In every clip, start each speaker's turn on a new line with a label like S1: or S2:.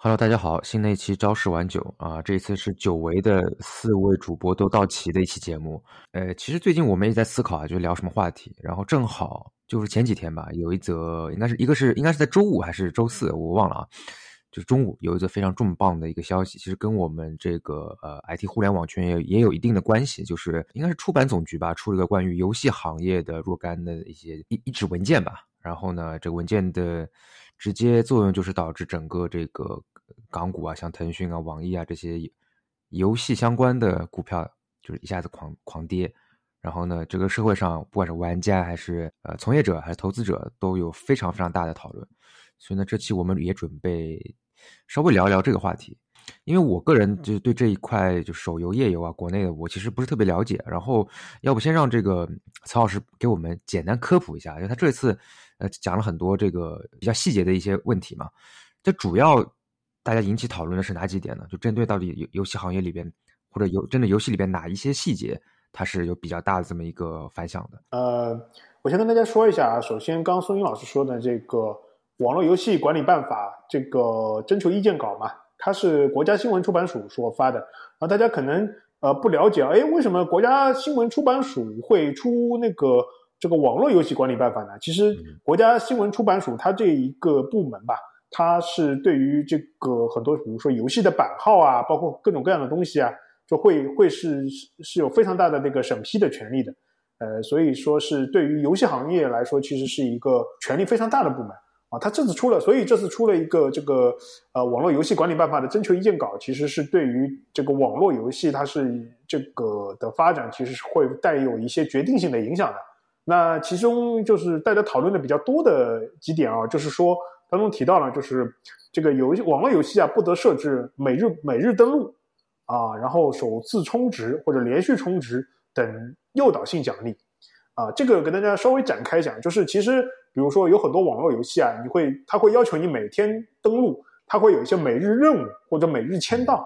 S1: Hello，大家好，新的一期朝十晚九啊，这一次是久违的四位主播都到齐的一期节目。呃，其实最近我们也在思考啊，就聊什么话题，然后正好就是前几天吧，有一则应该是一个是应该是在周五还是周四，我忘了啊，就是中午有一则非常重磅的一个消息，其实跟我们这个呃 IT 互联网圈也也有一定的关系，就是应该是出版总局吧出了个关于游戏行业的若干的一些一一纸文件吧，然后呢，这个文件的。直接作用就是导致整个这个港股啊，像腾讯啊、网易啊这些游戏相关的股票，就是一下子狂狂跌。然后呢，这个社会上不管是玩家还是呃从业者还是投资者，都有非常非常大的讨论。所以呢，这期我们也准备稍微聊一聊这个话题。因为我个人就对这一块就手游、页游啊，国内的我其实不是特别了解。然后，要不先让这个曹老师给我们简单科普一下，因为他这次呃讲了很多这个比较细节的一些问题嘛。这主要大家引起讨论的是哪几点呢？就针对到底游游戏行业里边或者游针对游戏里边哪一些细节，它是有比较大的这么一个反响的。
S2: 呃，我先跟大家说一下啊，首先刚孙英老师说的这个《网络游戏管理办法》这个征求意见稿嘛。它是国家新闻出版署所发的，啊，大家可能呃不了解，哎，为什么国家新闻出版署会出那个这个网络游戏管理办法呢？其实国家新闻出版署它这一个部门吧，它是对于这个很多，比如说游戏的版号啊，包括各种各样的东西啊，就会会是是有非常大的这个审批的权利的，呃，所以说是对于游戏行业来说，其实是一个权力非常大的部门。啊，它这次出了，所以这次出了一个这个呃网络游戏管理办法的征求意见稿，其实是对于这个网络游戏它是这个的发展，其实是会带有一些决定性的影响的。那其中就是大家讨论的比较多的几点啊，就是说当中提到了，就是这个游戏网络游戏啊不得设置每日每日登录啊，然后首次充值或者连续充值等诱导性奖励啊，这个跟大家稍微展开讲，就是其实。比如说有很多网络游戏啊，你会它会要求你每天登录，它会有一些每日任务或者每日签到。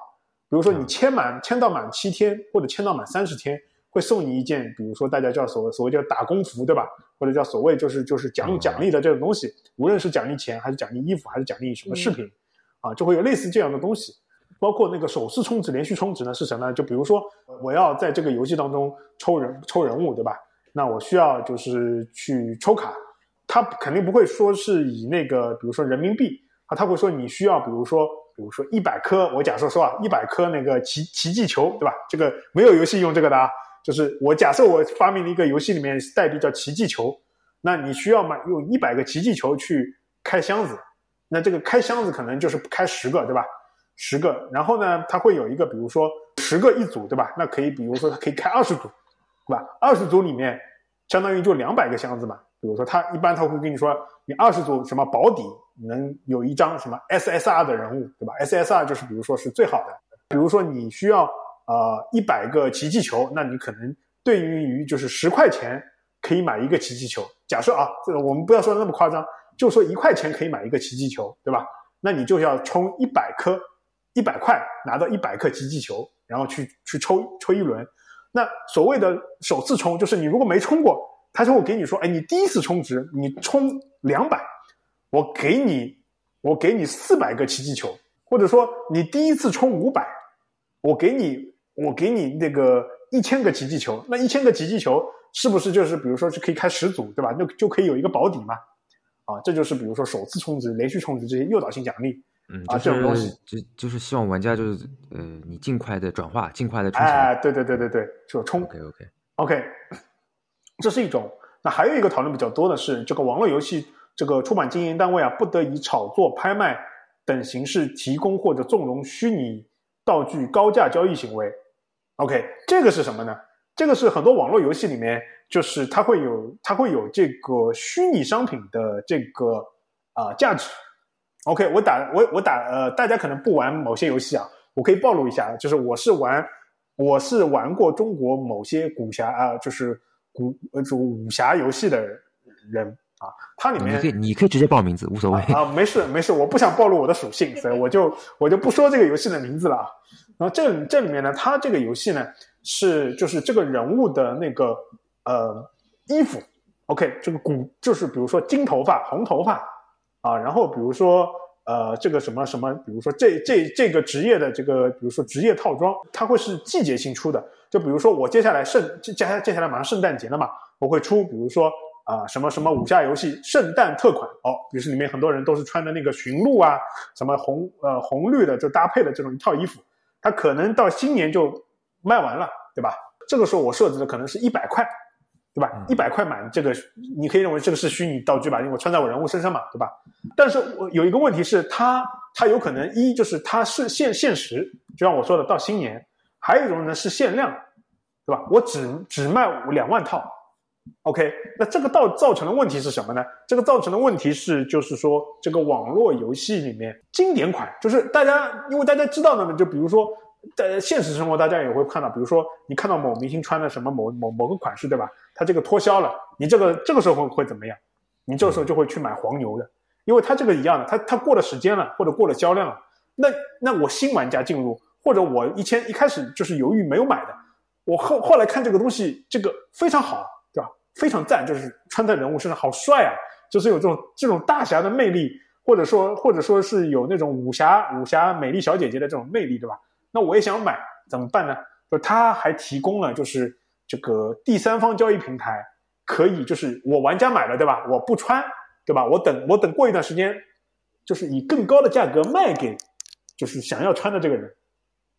S2: 比如说你签满签到满七天或者签到满三十天，会送你一件，比如说大家叫所谓所谓叫打工服，对吧？或者叫所谓就是就是奖奖励的这种东西，无论是奖励钱还是奖励衣服还是奖励什么饰品，啊，就会有类似这样的东西。包括那个首次充值、连续充值呢是什么呢？就比如说我要在这个游戏当中抽人抽人物，对吧？那我需要就是去抽卡。他肯定不会说是以那个，比如说人民币啊，他会说你需要，比如说，比如说一百颗，我假设说啊，一百颗那个奇奇迹球，对吧？这个没有游戏用这个的啊，就是我假设我发明了一个游戏里面代币叫奇迹球，那你需要买用一百个奇迹球去开箱子，那这个开箱子可能就是开十个，对吧？十个，然后呢，它会有一个，比如说十个一组，对吧？那可以，比如说它可以开二十组，对吧？二十组里面相当于就两百个箱子嘛。比如说，他一般他会跟你说，你二十组什么保底能有一张什么 SSR 的人物，对吧？SSR 就是比如说是最好的。比如说你需要呃一百个奇迹球，那你可能对于于就是十块钱可以买一个奇迹球。假设啊，这个我们不要说的那么夸张，就说一块钱可以买一个奇迹球，对吧？那你就要充一百颗，一百块拿到一百颗奇迹球，然后去去抽抽一轮。那所谓的首次充，就是你如果没充过。他说：“我给你说，哎，你第一次充值，你充两百，我给你，我给你四百个奇迹球，或者说你第一次充五百，我给你，我给你那个一千个奇迹球，那一千个奇迹球是不是就是比如说是可以开十组，对吧？就就可以有一个保底嘛？啊，这就是比如说首次充值、连续充值这些诱导性奖励，
S1: 嗯，
S2: 啊，这种东西，
S1: 就就是希望玩家就是呃，你尽快的转化，尽快的充钱。
S2: 哎，对对对对对，就充。
S1: OK OK
S2: OK。”这是一种，那还有一个讨论比较多的是，这个网络游戏这个出版经营单位啊，不得以炒作、拍卖等形式提供或者纵容虚拟道具高价交易行为。OK，这个是什么呢？这个是很多网络游戏里面，就是它会有它会有这个虚拟商品的这个啊价值。OK，我打我我打呃，大家可能不玩某些游戏啊，我可以暴露一下，就是我是玩我是玩过中国某些武侠啊，就是。古呃，这武侠游戏的人啊，它里面
S1: 你可以你可以直接报名字，无所谓
S2: 啊，没事没事，我不想暴露我的属性，所以我就我就不说这个游戏的名字了啊。然后这这里面呢，它这个游戏呢是就是这个人物的那个呃衣服，OK，这个古就是比如说金头发、红头发。啊，然后比如说呃，这个什么什么，比如说这这这个职业的这个，比如说职业套装，它会是季节性出的。就比如说我接下来圣接下接下来马上圣诞节了嘛，我会出，比如说啊什么什么武侠游戏圣诞特款。哦，于是里面很多人都是穿的那个驯鹿啊，什么红呃红绿的就搭配的这种一套衣服，它可能到新年就卖完了，对吧？这个时候我设置的可能是一百块。对吧？一百块买这个，你可以认为这个是虚拟道具吧？因为我穿在我人物身上嘛，对吧？但是我有一个问题是，它它有可能一就是它是限限时，就像我说的到新年；还有一种呢是限量，对吧？我只只卖两万套，OK？那这个造造成的问题是什么呢？这个造成的问题是，就是说这个网络游戏里面经典款，就是大家因为大家知道的呢，就比如说。在现实生活，大家也会看到，比如说你看到某明星穿的什么某某某个款式，对吧？他这个脱销了，你这个这个时候会怎么样？你这个时候就会去买黄牛的，因为他这个一样的，他他过了时间了，或者过了销量了，那那我新玩家进入，或者我以前一开始就是犹豫没有买的，我后后来看这个东西，这个非常好，非常赞，就是穿在人物身上好帅啊，就是有这种这种大侠的魅力，或者说或者说是有那种武侠武侠美丽小姐姐的这种魅力，对吧？那我也想买，怎么办呢？就他还提供了，就是这个第三方交易平台，可以就是我玩家买了，对吧？我不穿，对吧？我等我等过一段时间，就是以更高的价格卖给，就是想要穿的这个人，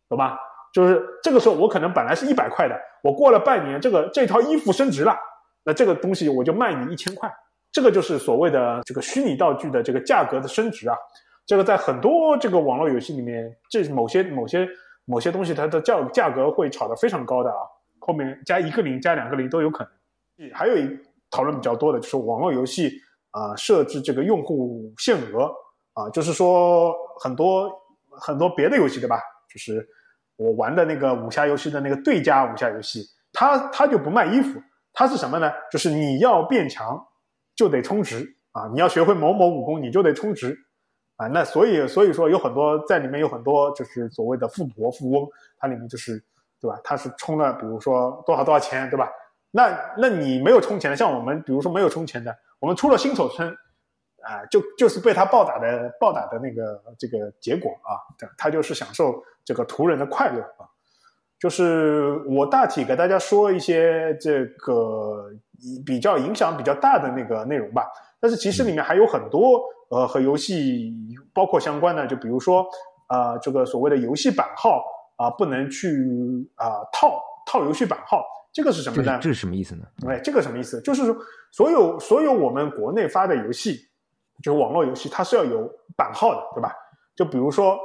S2: 懂吧？就是这个时候我可能本来是一百块的，我过了半年，这个这套衣服升值了，那这个东西我就卖你一千块，这个就是所谓的这个虚拟道具的这个价格的升值啊。这个在很多这个网络游戏里面，这某些某些。某些东西它的价价格会炒得非常高的啊，后面加一个零加两个零都有可能。还有一讨论比较多的就是网络游戏啊设置这个用户限额啊，就是说很多很多别的游戏对吧？就是我玩的那个武侠游戏的那个对家武侠游戏，它它就不卖衣服，它是什么呢？就是你要变强就得充值啊，你要学会某某武功你就得充值。啊，那所以所以说有很多在里面有很多就是所谓的富婆富翁，它里面就是对吧？他是充了，比如说多少多少钱，对吧？那那你没有充钱的，像我们比如说没有充钱的，我们出了新手村，啊，就就是被他暴打的暴打的那个这个结果啊，他就是享受这个图人的快乐啊。就是我大体给大家说一些这个比较影响比较大的那个内容吧，但是其实里面还有很多。呃，和游戏包括相关的，就比如说，呃，这个所谓的游戏版号啊，不能去啊套套游戏版号，这个是什么呢？
S1: 这是什么意思呢？
S2: 哎，这个什么意思？就是说，所有所有我们国内发的游戏，就是网络游戏，它是要有版号的，对吧？就比如说，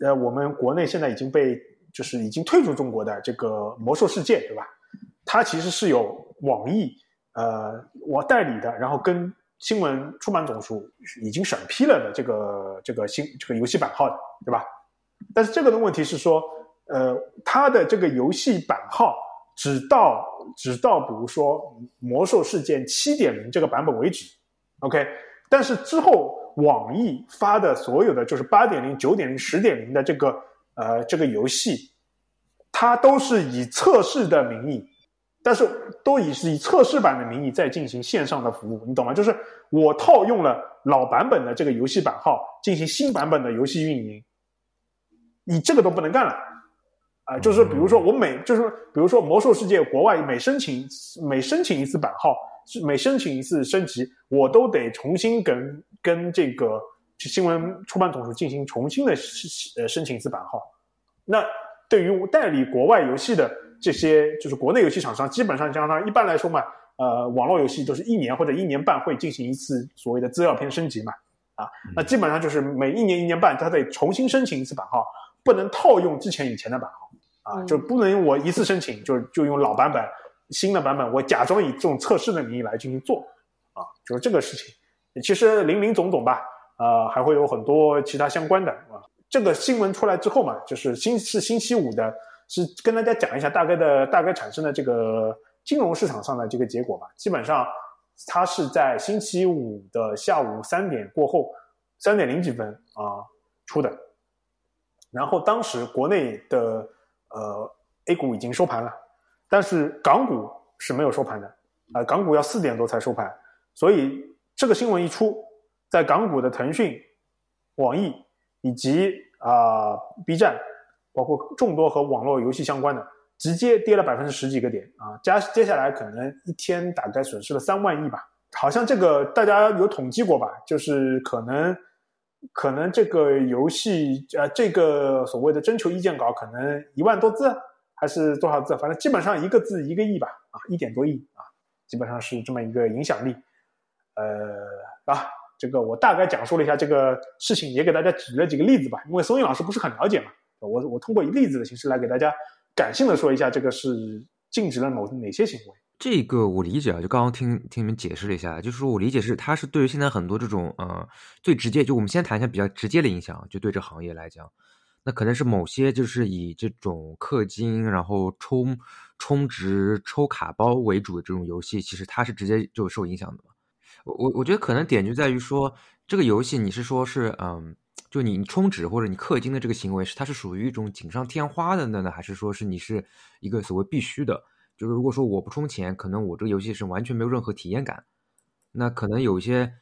S2: 呃，我们国内现在已经被就是已经退出中国的这个《魔兽世界》，对吧？它其实是有网易呃我代理的，然后跟。新闻出版总署已经审批了的这个这个新这个游戏版号的，对吧？但是这个的问题是说，呃，它的这个游戏版号只到只到比如说《魔兽世界》七点零这个版本为止，OK。但是之后网易发的所有的就是八点零、九点零、十点零的这个呃这个游戏，它都是以测试的名义。但是都以是以测试版的名义在进行线上的服务，你懂吗？就是我套用了老版本的这个游戏版号进行新版本的游戏运营，你这个都不能干了啊！就是比如说我每就是比如说魔兽世界国外每申请每申请一次版号，每申请一次升级，我都得重新跟跟这个新闻出版总署进行重新的呃申请一次版号。那对于代理国外游戏的。这些就是国内游戏厂商，基本上相当一般来说嘛，呃，网络游戏都是一年或者一年半会进行一次所谓的资料片升级嘛，啊，那基本上就是每一年一年半，他得重新申请一次版号，不能套用之前以前的版号，啊，就不能我一次申请就就用老版本，新的版本我假装以这种测试的名义来进行做，啊，就是这个事情，其实林林总总吧，呃，还会有很多其他相关的啊，这个新闻出来之后嘛，就是星是星期五的。是跟大家讲一下大概的大概产生的这个金融市场上的这个结果吧。基本上，它是在星期五的下午三点过后，三点零几分啊出的。然后当时国内的呃 A 股已经收盘了，但是港股是没有收盘的啊，港股要四点多才收盘。所以这个新闻一出，在港股的腾讯网易以及啊 B 站，包括众多和网络游戏相关的，直接跌了百分之十几个点啊！加接下来可能一天大概损失了三万亿吧，好像这个大家有统计过吧？就是可能可能这个游戏呃这个所谓的征求意见稿可能一万多字还是多少字？反正基本上一个字一个亿吧，啊一点多亿啊，基本上是这么一个影响力，呃啊。这个我大概讲述了一下这个事情，也给大家举了几个例子吧。因为松韵老师不是很了解嘛，我我通过以例子的形式来给大家感性的说一下，这个是禁止了某哪些行为。
S1: 这个我理解啊，就刚刚听听你们解释了一下，就是说我理解是，它是对于现在很多这种呃最直接，就我们先谈一下比较直接的影响，就对这行业来讲，那可能是某些就是以这种氪金然后充充值抽卡包为主的这种游戏，其实它是直接就受影响的嘛。我我我觉得可能点就在于说，这个游戏你是说是嗯，就你你充值或者你氪金的这个行为是它是属于一种锦上添花的呢，还是说是你是一个所谓必须的？就是如果说我不充钱，可能我这个游戏是完全没有任何体验感。那可能有一些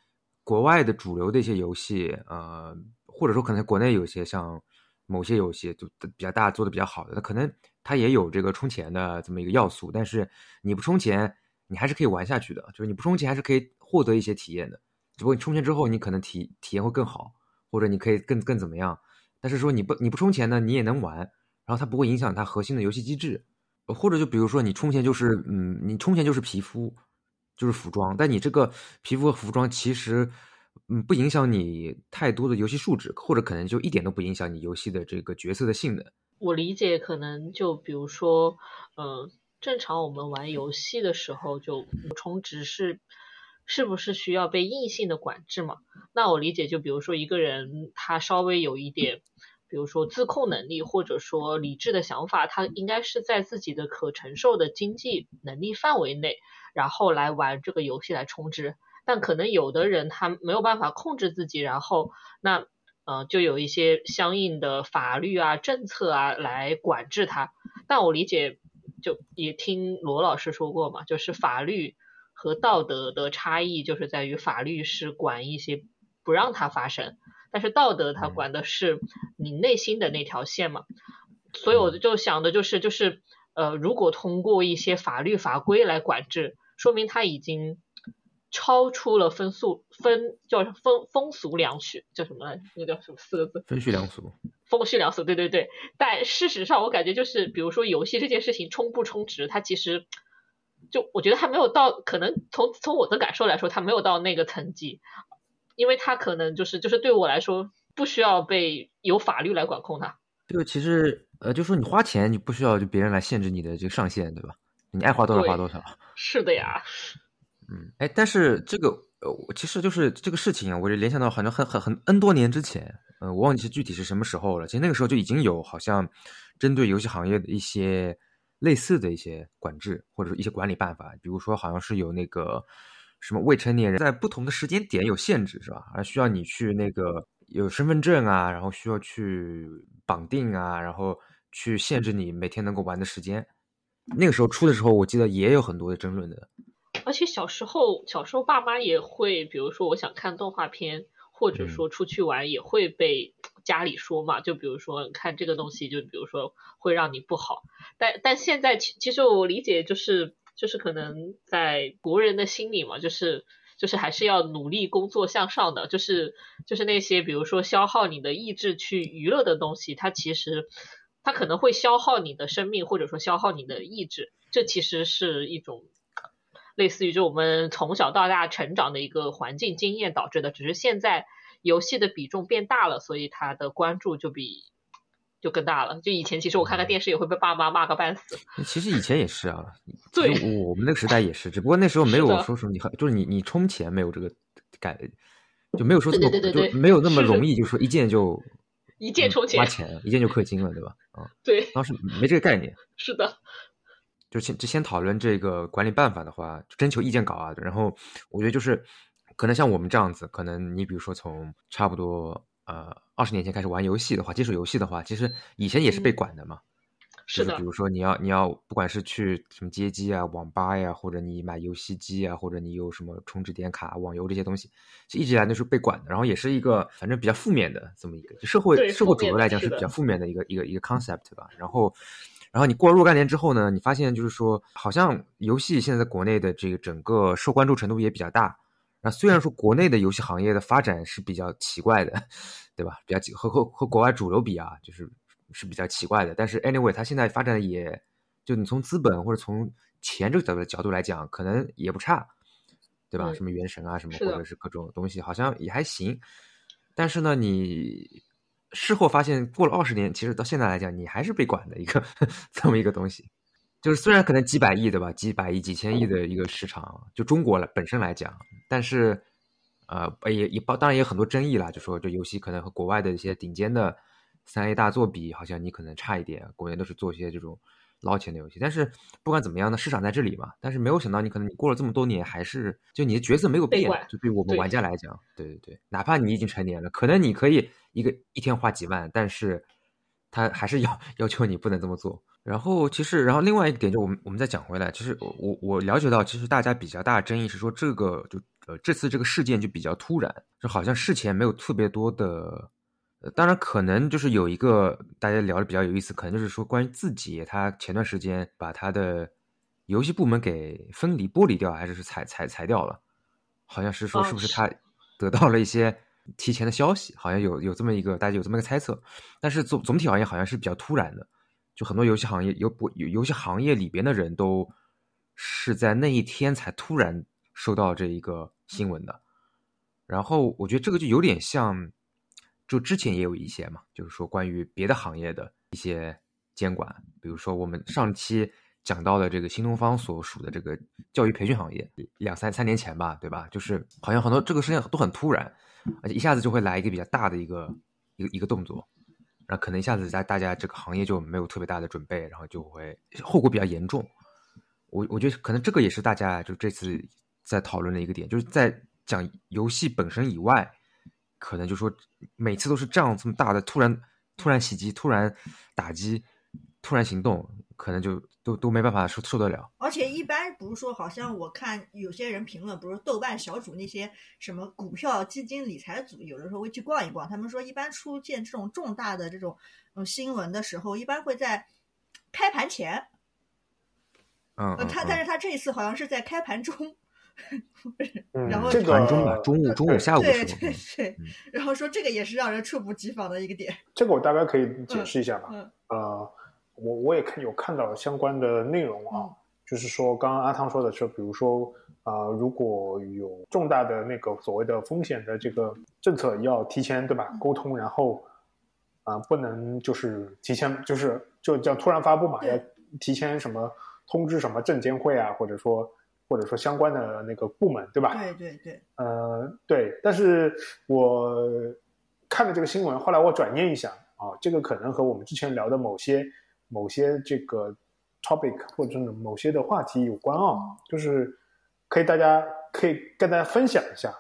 S1: 国外的主流的一些游戏，呃，或者说可能国内有些像某些游戏就比较大做的比较好的，那可能它也有这个充钱的这么一个要素，但是你不充钱。你还是可以玩下去的，就是你不充钱还是可以获得一些体验的，只不过你充钱之后，你可能体体验会更好，或者你可以更更怎么样。但是说你不你不充钱呢，你也能玩，然后它不会影响它核心的游戏机制。或者就比如说你充钱就是嗯，你充钱就是皮肤，就是服装，但你这个皮肤和服装其实嗯不影响你太多的游戏数值，或者可能就一点都不影响你游戏的这个角色的性能。
S3: 我理解可能就比如说嗯。正常我们玩游戏的时候就充值是是不是需要被硬性的管制嘛？那我理解就比如说一个人他稍微有一点，比如说自控能力或者说理智的想法，他应该是在自己的可承受的经济能力范围内，然后来玩这个游戏来充值。但可能有的人他没有办法控制自己，然后那呃就有一些相应的法律啊政策啊来管制他。但我理解。就也听罗老师说过嘛，就是法律和道德的差异，就是在于法律是管一些不让它发生，但是道德它管的是你内心的那条线嘛。所以我就想的就是，就是呃，如果通过一些法律法规来管制，说明它已经。超出了风俗分叫风风俗良序叫什么来？那个叫什么四个字？
S1: 风序良俗。
S3: 风序良俗，对对对。但事实上，我感觉就是，比如说游戏这件事情，充不充值，它其实就我觉得还没有到，可能从从我的感受来说，他没有到那个层级，因为他可能就是就是对我来说，不需要被有法律来管控他。
S1: 这个其实呃，就说你花钱，你不需要就别人来限制你的这个上限，对吧？你爱花多少花多少。
S3: 是的呀。
S1: 嗯，哎，但是这个呃，其实就是这个事情啊，我就联想到好像很很很 N 多年之前，呃，我忘记是具体是什么时候了。其实那个时候就已经有好像针对游戏行业的一些类似的一些管制或者一些管理办法，比如说好像是有那个什么未成年人在不同的时间点有限制，是吧？而需要你去那个有身份证啊，然后需要去绑定啊，然后去限制你每天能够玩的时间。那个时候出的时候，我记得也有很多的争论的。
S3: 而且小时候，小时候爸妈也会，比如说我想看动画片，或者说出去玩，也会被家里说嘛。就比如说看这个东西，就比如说会让你不好。但但现在其其实我理解就是就是可能在国人的心里嘛，就是就是还是要努力工作向上的。就是就是那些比如说消耗你的意志去娱乐的东西，它其实它可能会消耗你的生命，或者说消耗你的意志。这其实是一种。类似于就我们从小到大成长的一个环境经验导致的，只是现在游戏的比重变大了，所以他的关注就比就更大了。就以前其实我看看电视也会被爸妈骂个半死。
S1: 其实以前也是啊，
S3: 对，
S1: 我们那个时代也是，只不过那时候没有说什么你就是你你充钱没有这个感，就没有说这么就没有那么容易，就说一键就
S3: 一键充钱
S1: 花钱，一键就氪金了，对吧？啊，
S3: 对，
S1: 当时没这个概念。
S3: 是的。
S1: 就先就先讨论这个管理办法的话，征求意见稿啊。然后我觉得就是，可能像我们这样子，可能你比如说从差不多呃二十年前开始玩游戏的话，接触游戏的话，其实以前也是被管的嘛。
S3: 是的
S1: 比如说你要你要不管是去什么街机啊、网吧呀，或者你买游戏机啊，或者你有什么充值点卡、网游这些东西，就一直以来都是被管的，然后也是一个反正比较负面的这么一个就社会社会主流来讲
S3: 是
S1: 比较负面的一个一个一个 concept 吧。然后然后你过了若干年之后呢，你发现就是说，好像游戏现在在国内的这个整个受关注程度也比较大。那虽然说国内的游戏行业的发展是比较奇怪的，对吧？比较奇和和和国外主流比啊，就是是比较奇怪的。但是 anyway，它现在发展的也，就你从资本或者从钱这个角度角度来讲，可能也不差，对吧？
S3: 嗯
S1: 什么原神啊，什么或者是各种东西，好像也还行。但是呢，你事后发现过了二十年，其实到现在来讲，你还是被管的一个 这么一个东西。就是虽然可能几百亿对吧，几百亿、几千亿的一个市场，就中国来本身来讲，但是呃也也包当然也有很多争议啦，就说这游戏可能和国外的一些顶尖的三 A 大作比，好像你可能差一点，国内都是做一些这种捞钱的游戏。但是不管怎么样呢，市场在这里嘛。但是没有想到你可能你过了这么多年，还是就你的角色没有变，就对我们玩家来讲，对对对，哪怕你已经成年了，可能你可以一个一天花几万，但是他还是要要求你不能这么做。然后其实，然后另外一个点就我们我们再讲回来，其实我我我了解到，其实大家比较大的争议是说这个就呃这次这个事件就比较突然，就好像事前没有特别多的，呃当然可能就是有一个大家聊的比较有意思，可能就是说关于字节，他前段时间把他的游戏部门给分离剥离掉，还是是裁裁裁掉了，好像是说
S3: 哦
S1: 是不是
S3: 是
S1: 他得到了一些提前的消息，好像有有这么一个大家有这么一个猜测，但是总总体而言好像是比较突然的。就很多游戏行业有不有游戏行业里边的人都是在那一天才突然收到这一个新闻的，然后我觉得这个就有点像，就之前也有一些嘛，就是说关于别的行业的一些监管，比如说我们上期讲到的这个新东方所属的这个教育培训行业，两三三年前吧，对吧？就是好像很多这个事情都很突然，而且一下子就会来一个比较大的一个一个一个动作。然后可能一下子大大家这个行业就没有特别大的准备，然后就会后果比较严重。我我觉得可能这个也是大家就这次在讨论的一个点，就是在讲游戏本身以外，可能就说每次都是这样这么大的突然突然袭击、突然打击、突然行动，可能就都都没办法受受得了。
S4: 而且一般不是说，好像我看有些人评论，不是豆瓣小组那些什么股票基金理财组，有的时候会去逛一逛。他们说，一般出现这种重大的这种嗯新闻的时候，一般会在开盘前。
S1: 嗯，
S4: 他但是他这一次好像是在开盘中，
S2: 嗯
S4: 然后
S2: 这个
S1: 盘中吧，中午中午下午
S4: 对，对对
S1: 嗯，
S4: 然后说这个也是让人猝不及防的一个点。
S2: 这个我大概可以解释一下吧。
S4: 嗯
S2: 呃，我我也看有看到相关的内容啊，
S4: 嗯
S2: 就是说刚刚阿汤说的是，比如说啊、呃如果有重大的那个所谓的风险的这个政策，要提前对吧
S4: 嗯
S2: 沟通，然后啊、不能就是提前就是就叫突然发布嘛，要提前什么通知什么证监会啊，或者说或者说相关的那个部门对吧？
S4: 对对对，
S2: 呃，对，但是我看了这个新闻，后来我转念一想啊，这个可能和我们之前聊的某些某些这个 topic 或者是某些的话题有关啊，就是可以大家可以跟大家分享一下，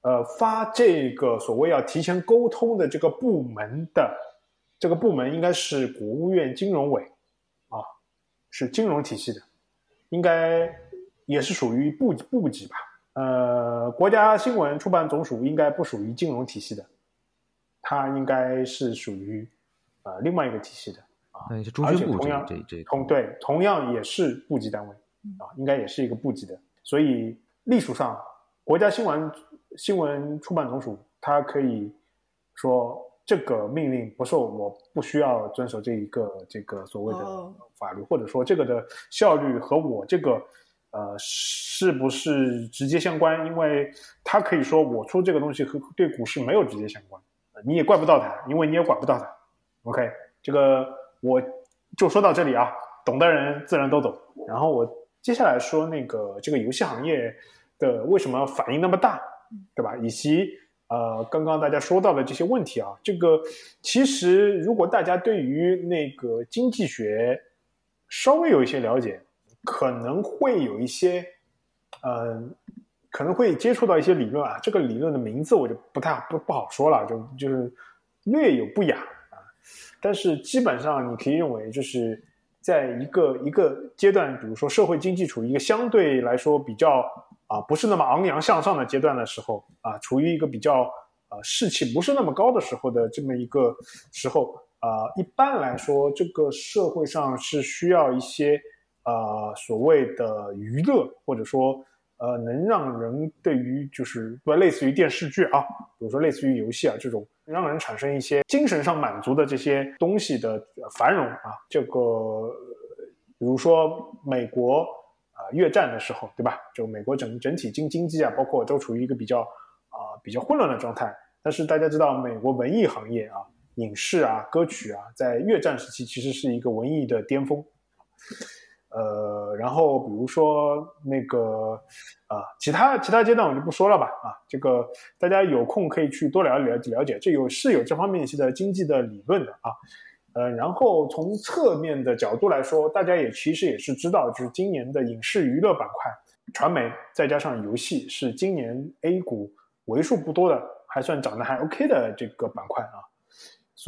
S2: 呃，发这个所谓要提前沟通的这个部门的这个部门应该是国务院金融委啊，是金融体系的，应该也是属于部部级吧。呃，国家新闻出版总署应该不属于金融体系的，它应该是属于呃另外一个体系的。
S1: 那也是中
S2: 而
S1: 宣部这
S2: 且同样
S1: 这这
S2: 同对，同样也是部级单位啊，应该也是一个部级的，所以隶属上国家新闻新闻出版总署，它可以说这个命令不受，我不需要遵守这一个这个所谓的
S4: 哦
S2: 法律，或者说这个的效率和我这个呃是不是直接相关？因为他可以说我出这个东西和对股市没有直接相关，你也怪不到他，因为你也管不到他。OK，这个我就说到这里啊，懂的人自然都懂。然后我接下来说那个这个游戏行业的为什么反应那么大，对吧？以及呃，刚刚大家说到的这些问题啊，这个其实如果大家对于那个经济学稍微有一些了解，可能会有一些呃，可能会接触到一些理论啊。这个理论的名字我就不太不不好说了，就就是略有不雅啊。但是基本上你可以认为，就是在一个一个阶段，比如说社会经济处于一个相对来说比较啊不是那么昂扬向上的阶段的时候啊，处于一个比较呃士气不是那么高的时候的这么一个时候啊，一般来说，这个社会上是需要一些呃所谓的娱乐，或者说呃能让人对于就是不类似于电视剧啊，比如说类似于游戏啊这种。让人产生一些精神上满足的这些东西的繁荣啊，这个比如说美国啊越战的时候，对吧？就美国整整体经经济啊，包括都处于一个比较啊比较混乱的状态。但是大家知道，美国文艺行业啊，影视啊、歌曲啊，在越战时期其实是一个文艺的巅峰。呃，然后比如说那个啊，其他其他阶段我就不说了吧啊，这个大家有空可以去多了解了解了解，这有是有这方面一些的经济的理论的啊。呃，然后从侧面的角度来说，大家也其实也是知道，就是今年的影视娱乐板块，传媒再加上游戏是今年 A 股为数不多的还算涨得还 OK 的这个板块啊。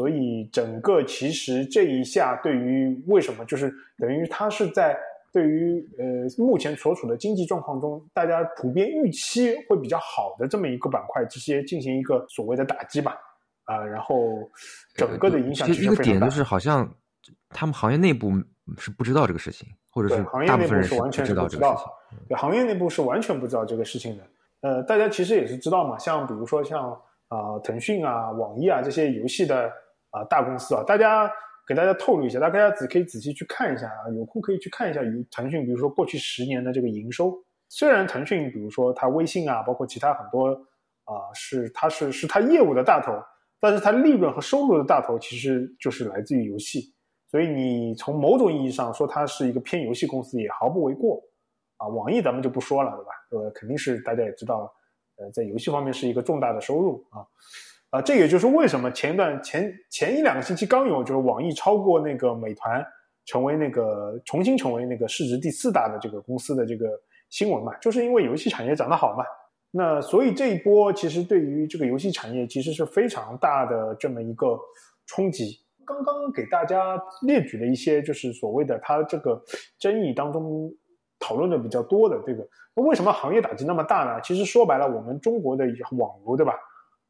S2: 所以整个其实这一下对于为什么就是等于它是在对于呃目前所处的经济状况中，大家普遍预期会比较好的这么一个板块，直接进行一个所谓的打击吧，啊，然后整个的影响其实
S1: 一个点就是好像他们行业内部是不知道这个事情，或者是
S2: 行业内部是完全
S1: 不
S2: 知道，对行业内部是完全不知道这个事情的。呃，大家其实也是知道嘛，像比如说像。啊，腾讯啊，网易啊，这些游戏的啊大公司啊，大家给大家透露一下，大家仔可以仔细去看一下啊，有空可以去看一下，腾腾讯，比如说过去十年的这个营收，虽然腾讯，比如说它微信啊，包括其他很多啊，是它是是它业务的大头，但是它利润和收入的大头其实就是来自于游戏，所以你从某种意义上说它是一个偏游戏公司也毫不为过啊。网易咱们就不说了，对吧？呃，肯定是大家也知道。呃，在游戏方面是一个重大的收入啊，啊，这也就是为什么前一段前前一两个星期刚有就是网易超过那个美团，成为那个重新成为那个市值第四大的这个公司的这个新闻嘛，就是因为游戏产业涨得好嘛。那所以这一波其实对于这个游戏产业其实是非常大的这么一个冲击。刚刚给大家列举了一些就是所谓的它这个争议当中。讨论的比较多的这个，那为什么行业打击那么大呢？其实说白了，我们中国的网游，对吧？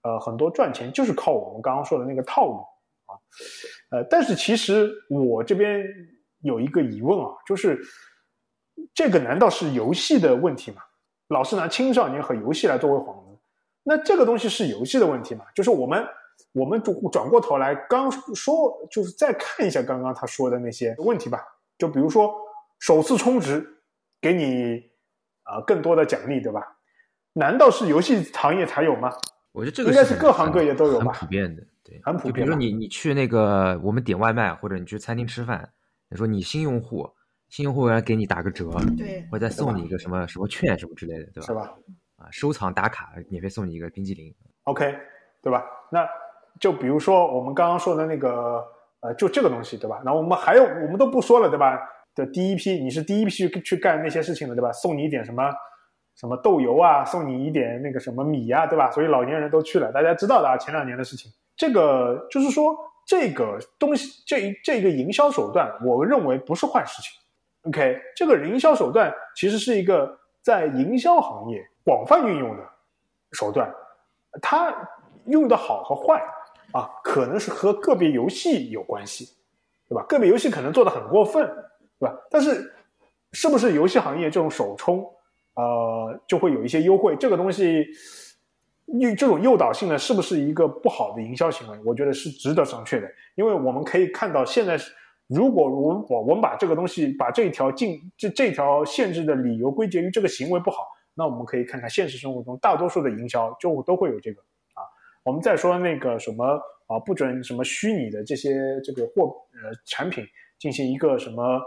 S2: 呃，很多赚钱就是靠我们刚刚说的那个套路啊。呃，但是其实我这边有一个疑问啊，就是这个难道是游戏的问题吗？老是拿青少年和游戏来作为幌子，那这个东西是游戏的问题吗？就是我们我们转转过头来，刚说就是再看一下刚刚他说的那些问题吧，就比如说首次充值。给你啊更多的奖励，对吧？难道是游戏行业才有吗？
S1: 我觉得这个
S2: 应该是各行各业都有吧，
S1: 很普遍的，对，
S2: 很普遍。
S1: 比如说你你去那个我们点外卖，或者你去餐厅吃饭，你说你新用户，新用户来给你打个折，
S4: 对，
S1: 或者再送你一个什么什么券什么之类的，对吧？
S2: 是吧？
S1: 啊，收藏打卡免费送你一个冰激凌
S2: ，OK，对吧？那就比如说我们刚刚说的那个呃，就这个东西，对吧？那我们还有我们都不说了，对吧？的第一批，你是第一批去干那些事情的，对吧？送你一点什么什么豆油啊，送你一点那个什么米呀，对吧？所以老年人都去了，大家知道的啊。前两年的事情，这个就是说这个东西，这这一个营销手段，我认为不是坏事情。OK，这个营销手段其实是一个在营销行业广泛运用的手段，它用的好和坏啊，可能是和个别游戏有关系，对吧？个别游戏可能做的很过分。对吧？但是，是不是游戏行业这种首充，呃，就会有一些优惠？这个东西，诱这种诱导性呢，是不是一个不好的营销行为？我觉得是值得商榷的。因为我们可以看到，现在如果我我我们把这个东西，把这一条禁这这条限制的理由归结于这个行为不好，那我们可以看看现实生活中大多数的营销就都会有这个啊。我们再说那个什么啊，不准什么虚拟的这些这个货呃产品进行一个什么。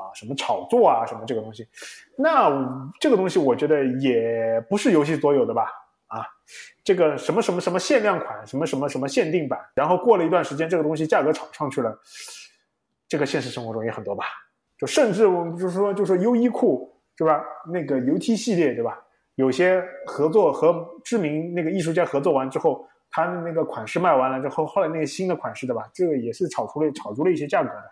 S2: 啊，什么炒作啊，什么这个东西，那这个东西我觉得也不是游戏所有的吧？啊，这个什么什么什么限量款，什么什么什么限定版，然后过了一段时间，这个东西价格炒上去了，这个现实生活中也很多吧？就甚至我们就是说，就说优衣库是吧？那个 UT 系列对吧？有些合作和知名那个艺术家合作完之后，他的那个款式卖完了之后，后来那个新的款式对吧？这个也是炒出了炒出了一些价格的。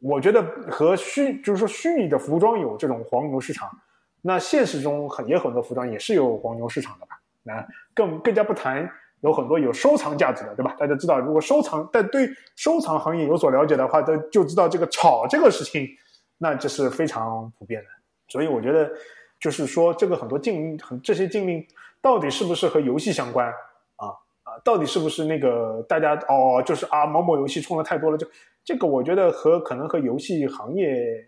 S2: 我觉得和虚就是说虚拟的服装有这种黄牛市场，那现实中很也很多服装也是有黄牛市场的吧？那更更加不谈有很多有收藏价值的，对吧？大家知道，如果收藏但对收藏行业有所了解的话，都就知道这个炒这个事情，那这是非常普遍的。所以我觉得，就是说这个很多禁令，很这些禁令到底是不是和游戏相关啊啊？到底是不是那个大家哦，就是啊某某游戏充的太多了就。这个我觉得和可能和游戏行业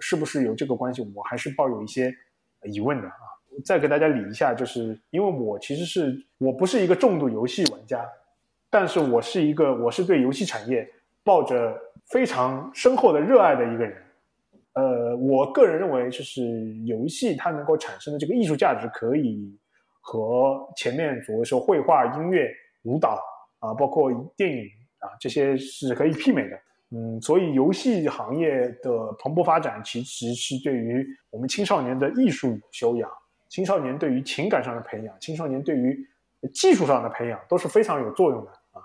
S2: 是不是有这个关系，我还是抱有一些疑问的啊。再给大家理一下，就是因为我其实是我不是一个重度游戏玩家，但是我是一个我是对游戏产业抱着非常深厚的热爱的一个人。呃，我个人认为，就是游戏它能够产生的这个艺术价值，可以和前面所谓说绘画、音乐、舞蹈啊，包括电影。啊，这些是可以媲美的，嗯，所以游戏行业的蓬勃发展，其实是对于我们青少年的艺术修养、青少年对于情感上的培养、青少年对于技术上的培养都是非常有作用的啊。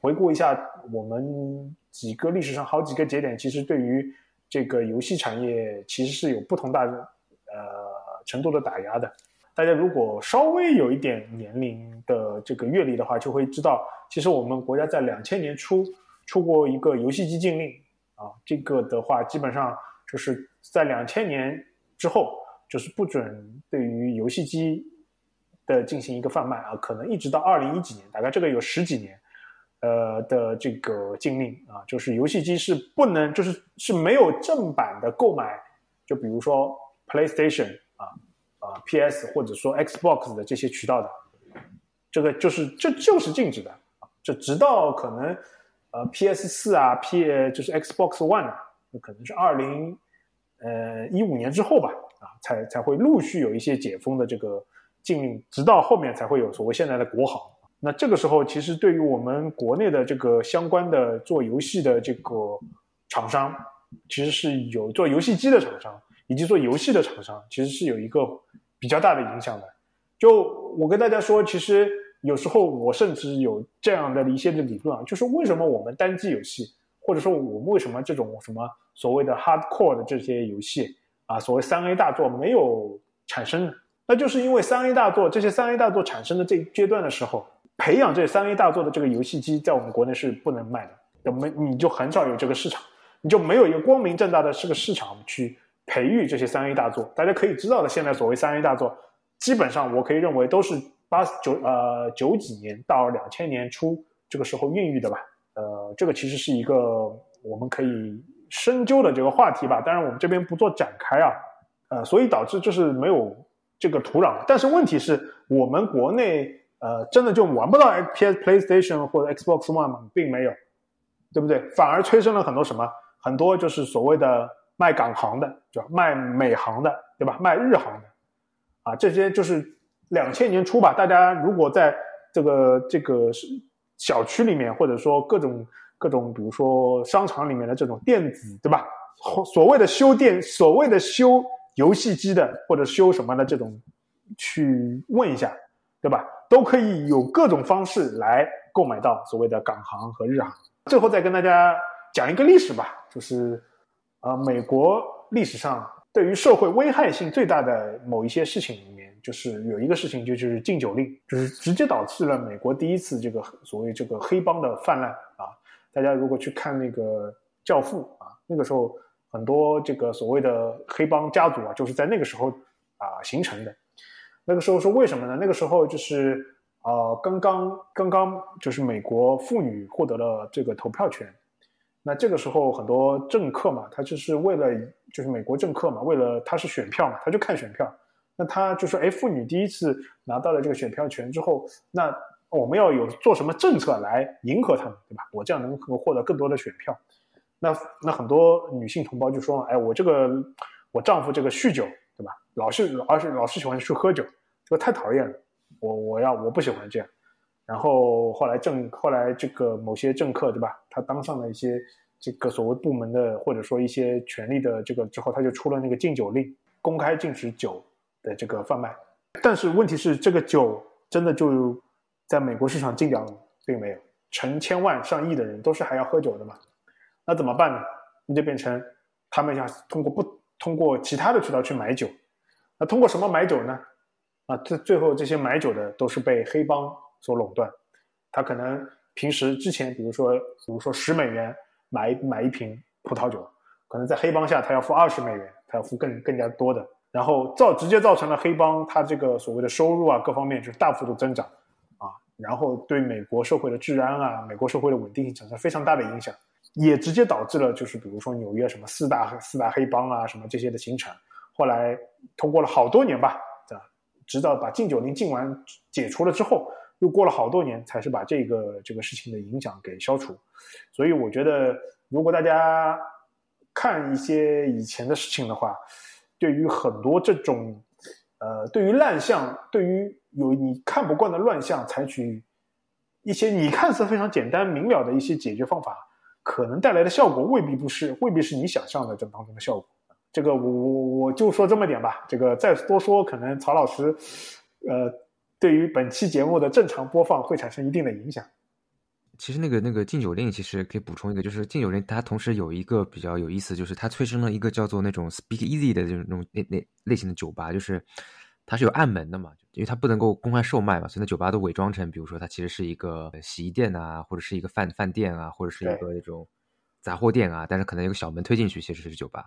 S2: 回顾一下我们几个历史上好几个节点，其实对于这个游戏产业其实是有不同大呃程度的打压的。大家如果稍微有一点年龄的这个阅历的话，就会知道，其实我们国家在两千年初出过一个游戏机禁令啊，这个的话基本上就是在两千年之后，就是不准对于游戏机的进行一个贩卖啊，可能一直到二零一几年，大概这个有十几年，呃的这个禁令啊，就是游戏机是不能，就是是没有正版的购买，就比如说 PlayStation 啊。，P.S. 或者说 Xbox 的这些渠道的，这个就是这就是禁止的啊。这直到可能呃 P.S. 四啊，P 就是 Xbox One 啊，那可能是二零呃一五年之后吧啊，才才会陆续有一些解封的这个禁令，直到后面才会有所谓现在的国行。那这个时候，其实对于我们国内的这个相关的做游戏的这个厂商，其实是有做游戏机的厂商。以及做游戏的厂商其实是有一个比较大的影响的。就我跟大家说，其实有时候我甚至有这样的一些的理论啊，就是为什么我们单机游戏，或者说我们为什么这种什么所谓的 hardcore 的这些游戏啊，所谓三 A 大作没有产生呢？那就是因为三 A 大作这些三 A 大作产生的这一阶段的时候，培养这三 A 大作的这个游戏机在我们国内是不能卖的，没你就很少有这个市场，你就没有一个光明正大的这个市场去。培育这些三 A 大作，大家可以知道的，现在所谓三 A 大作，基本上我可以认为都是八九呃九几年到两千年初这个时候孕育的吧。呃，这个其实是一个我们可以深究的这个话题吧。当然我们这边不做展开啊。呃，所以导致就是没有这个土壤。但是问题是我们国内呃真的就玩不到 PS PlayStation 或者 Xbox One 吗？并没有，对不对？反而催生了很多什么？很多就是所谓的。卖港行的，就卖美行的，对吧？卖日行的，啊，这些就是两千年初吧。大家如果在这个这个小区里面，或者说各种各种，比如说商场里面的这种电子，对吧？所谓的修电，所谓的修游戏机的，或者修什么的这种，去问一下，对吧？都可以有各种方式来购买到所谓的港行和日行。最后再跟大家讲一个历史吧，就是。啊，美国历史上对于社会危害性最大的某一些事情里面，就是有一个事情，就就是禁酒令，就是直接导致了美国第一次这个所谓这个黑帮的泛滥啊。大家如果去看那个《教父》啊，那个时候很多这个所谓的黑帮家族啊，就是在那个时候啊形成的。那个时候是为什么呢？那个时候就是呃，刚刚刚刚就是美国妇女获得了这个投票权。那这个时候，很多政客嘛，他就是为了，就是美国政客嘛，为了他是选票嘛，他就看选票。那他就说，哎，妇女第一次拿到了这个选票权之后，那我们要有做什么政策来迎合他们，对吧？我这样能够获得更多的选票。那那很多女性同胞就说，哎，我这个我丈夫这个酗酒，对吧？老是而且老是喜欢去喝酒，这个太讨厌了。我我要我不喜欢这样。然后后来政后来这个某些政客对吧，他当上了一些这个所谓部门的或者说一些权力的这个之后，他就出了那个禁酒令，公开禁止酒的这个贩卖。但是问题是，这个酒真的就在美国市场禁掉了？并没有，成千万上亿的人都是还要喝酒的嘛。那怎么办呢？那就变成他们要通过不通过其他的渠道去买酒，那通过什么买酒呢？啊，这最后这些买酒的都是被黑帮所垄断，他可能平时之前，比如说比如说十美元买买一瓶葡萄酒，可能在黑帮下他要付二十美元，他要付更更加多的，然后造直接造成了黑帮他这个所谓的收入啊各方面就是大幅度增长，啊，然后对美国社会的治安啊，美国社会的稳定性产生非常大的影响，也直接导致了就是比如说纽约什么四大四大黑帮啊什么这些的形成，后来通过了好多年吧。直到把禁酒令禁完解除了之后，又过了好多年，才是把这个这个事情的影响给消除。所以我觉得，如果大家看一些以前的事情的话，对于很多这种呃，对于乱象，对于有你看不惯的乱象，采取一些你看似非常简单明了的一些解决方法，可能带来的效果未必不是，未必是你想象的这当中的效果。这个我我我就说这么点吧，这个再多说可能曹老师，呃，对于本期节目的正常播放会产生一定的影响。
S1: 其实那个那个禁酒令，其实可以补充一个，就是禁酒令它同时有一个比较有意思，就是它催生了一个叫做那种 Speak Easy 的这种那那类型的酒吧，就是它是有暗门的嘛，因为它不能够公开售卖嘛，所以那酒吧都伪装成，比如说它其实是一个洗衣店啊，或者是一个饭饭店啊，或者是一个那种杂货店啊，但是可能有个小门推进去，其实是酒吧。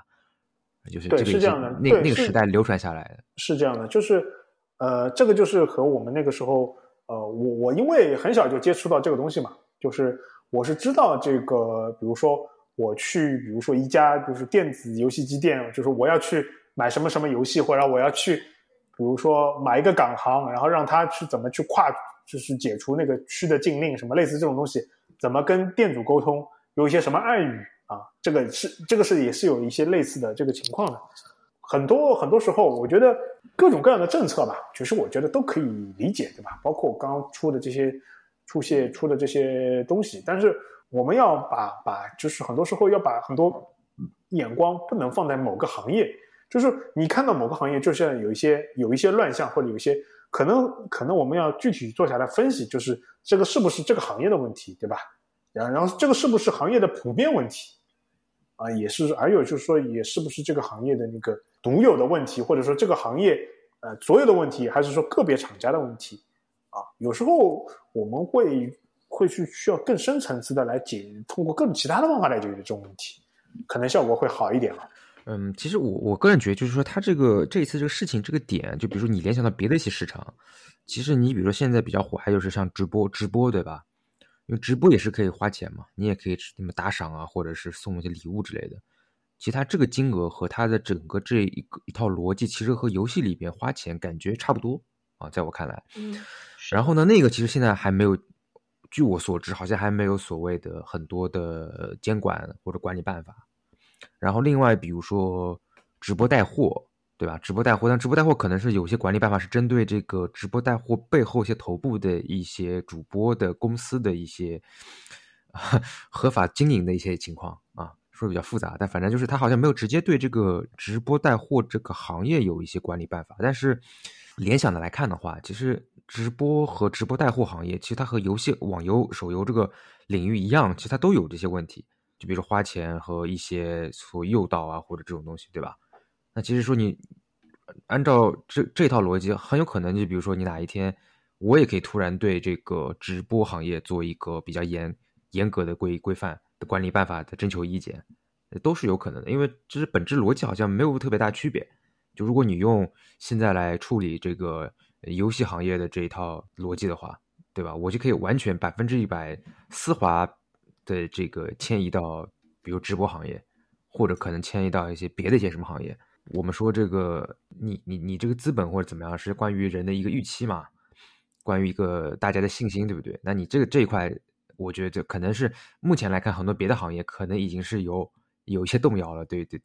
S1: 就是
S2: 对，是这样的。
S1: 那那个时代流传下来的，
S2: 是这样的。就是，呃，这个就是和我们那个时候，呃，我我因为很小就接触到这个东西嘛，就是我是知道这个，比如说我去，比如说一家就是电子游戏机店，就是我要去买什么什么游戏，或者我要去，比如说买一个港行，然后让他去怎么去跨，就是解除那个区的禁令，什么类似这种东西，怎么跟店主沟通，有一些什么暗语。啊，这个是这个是也是有一些类似的这个情况的，很多很多时候，我觉得各种各样的政策吧，其实我觉得都可以理解，对吧？包括我刚刚出的这些出现出的这些东西，但是我们要把把就是很多时候要把很多眼光不能放在某个行业，就是你看到某个行业，就像有一些有一些乱象或者有一些可能可能我们要具体坐下来分析，就是这个是不是这个行业的问题，对吧？然然后这个是不是行业的普遍问题？啊，也是，还有就是说，也是不是这个行业的那个独有的问题，或者说这个行业呃所有的问题，还是说个别厂家的问题？啊，有时候我们会会去需要更深层次的来解，通过更其他的方法来解决这种问题，可能效果会好一点了。
S1: 嗯，其实我我个人觉得，就是说他这个这一次这个事情这个点，就比如说你联想到别的一些市场，其实你比如说现在比较火，还有是像直播直播，对吧？因为直播也是可以花钱嘛，你也可以什么打赏啊，或者是送一些礼物之类的。其他这个金额和它的整个这一个一套逻辑，其实和游戏里边花钱感觉差不多啊，在我看来。
S3: 嗯。
S1: 然后呢，那个其实现在还没有，据我所知，好像还没有所谓的很多的监管或者管理办法。然后另外，比如说直播带货。对吧？直播带货，但直播带货可能是有些管理办法是针对这个直播带货背后一些头部的一些主播的公司的一些 合法经营的一些情况啊，说比较复杂，但反正就是他好像没有直接对这个直播带货这个行业有一些管理办法。但是联想的来看的话，其实直播和直播带货行业，其实它和游戏、网游、手游这个领域一样，其实它都有这些问题，就比如说花钱和一些所诱导啊，或者这种东西，对吧？那其实说你按照这这套逻辑，很有可能就比如说你哪一天，我也可以突然对这个直播行业做一个比较严严格的规规范的管理办法的征求意见，都是有可能的。因为这是本质逻辑好像没有特别大区别。就如果你用现在来处理这个游戏行业的这一套逻辑的话，对吧？我就可以完全百分之一百丝滑的这个迁移到比如直播行业，或者可能迁移到一些别的一些什么行业。我们说这个，你你你这个资本或者怎么样，是关于人的一个预期嘛？关于一个大家的信心，对不对？那你这个这一块，我觉得可能是目前来看，很多别的行业可能已经是有有一些动摇了，对对，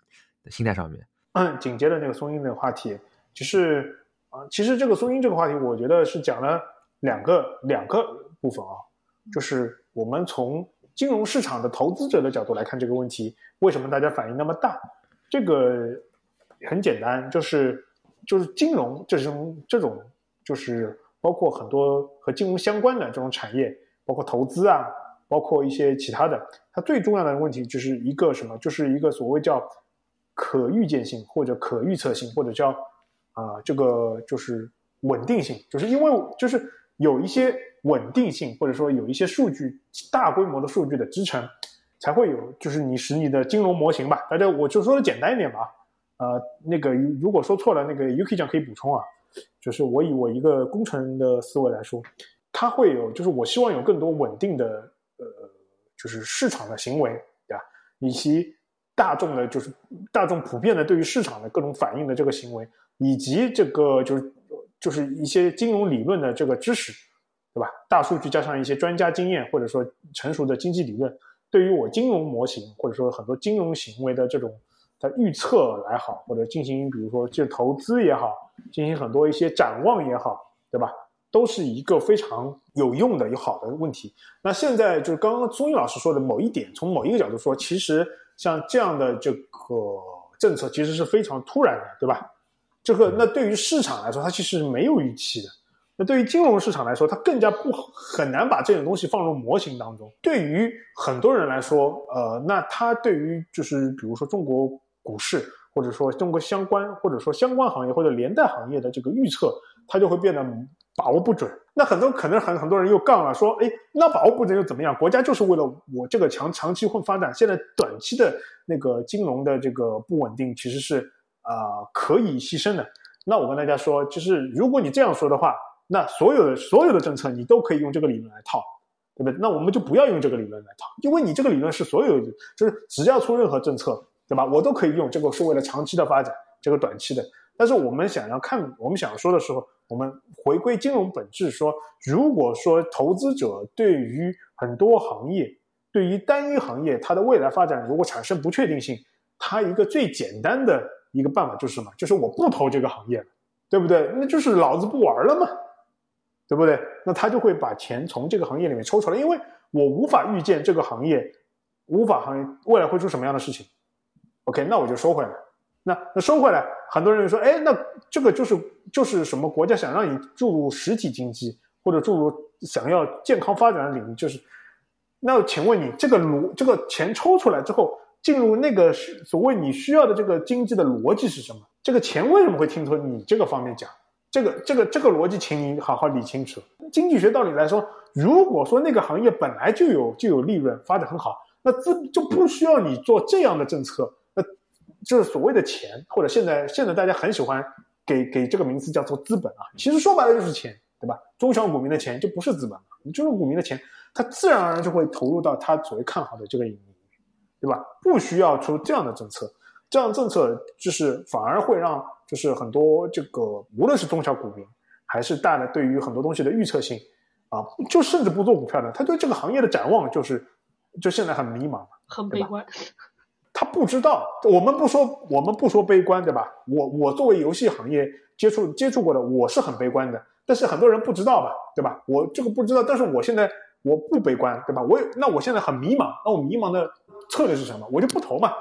S1: 心态上面。
S2: 嗯，紧接着那个松鹰那个话题，就是啊，其实这个松英这个话题，我觉得是讲了两个两个部分啊，就是我们从金融市场的投资者的角度来看这个问题，为什么大家反应那么大？这个。很简单，就是就是金融这种这种，就是包括很多和金融相关的这种产业，包括投资啊包括一些其他的，它最重要的问题就是一个什么，就是一个所谓叫可预见性或者可预测性，或者叫啊、这个就是稳定性，就是因为就是有一些稳定性，或者说有一些数据大规模的数据的支撑，才会有就是你使你的金融模型吧，大家我就说的简单一点吧，呃，那个如果说错了，那个 UK 讲可以补充啊，就是我以我一个工程的思维来说，它会有就是我希望有更多稳定的呃，就是市场的行为，对吧？以及大众的，就是大众普遍的对于市场的各种反应的这个行为，以及这个就是就是一些金融理论的这个知识，对吧？大数据加上一些专家经验，或者说成熟的经济理论，对于我金融模型或者说很多金融行为的这种的预测来好，或者进行比如说就投资也好，进行很多一些展望也好，对吧？都是一个非常有用的、有好的问题。那现在就是刚刚宗毅老师说的某一点，从某一个角度说，其实像这样的这个政策其实是非常突然的，对吧？这个那对于市场来说，它其实是没有预期的。那对于金融市场来说，它更加不很难把这种东西放入模型当中。对于很多人来说，呃，那它对于就是比如说中国股市，或者说中国相关或者说相关行业或者连带行业的这个预测，它就会变得把握不准。那很多可能很很多人又杠了，说，哎，那把握不准又怎么样？国家就是为了我这个长长期混发展，现在短期的那个金融的这个不稳定其实是啊、可以牺牲的。那我跟大家说，就是如果你这样说的话，那所有的所有的政策你都可以用这个理论来套，对不对？那我们就不要用这个理论来套，因为你这个理论是所有就是只要出任何政策，对吧？我都可以用，这个是为了长期的发展，这个短期的。但是我们想要看，我们想要说的时候，我们回归金融本质说，如果说投资者对于很多行业，对于单一行业它的未来发展如果产生不确定性，它一个最简单的一个办法就是什么？就是我不投这个行业了，对不对？那就是老子不玩了嘛，对不对？那他就会把钱从这个行业里面抽出来，因为我无法预见这个行业，无法行业未来会出什么样的事情。OK，那我就收回来。那那收回来，很多人说，哎，那这个就是就是什么国家想让你注入实体经济，或者注入想要健康发展的领域，就是。那请问你这个逻这个钱抽出来之后，进入那个所谓你需要的这个经济的逻辑是什么？这个钱为什么会听从你这个方面讲？这个这个这个逻辑，请你好好理清楚。经济学道理来说，如果说那个行业本来就有就有利润，发展很好，那资就不需要你做这样的政策。那就是所谓的钱，或者现在现在大家很喜欢给给这个名词叫做资本啊，其实说白了就是钱，对吧？中小股民的钱就不是资本了，你中小股民的钱，他自然而然就会投入到他所谓看好的这个领域，对吧？不需要出这样的政策，这样的政策就是反而会让就是很多这个无论是中小股民还是大的对于很多东西的预测性啊，就甚至不做股票的，他对这个行业的展望就是就现在很迷茫，
S3: 很悲观。
S2: 他不知道，我们不说，我们不说悲观，对吧？我我作为游戏行业接触接触过的，我是很悲观的。但是很多人不知道吧，对吧？我这个不知道，但是我现在我不悲观，对吧？我那我现在很迷茫，那我迷茫的策略是什么？我就不投嘛，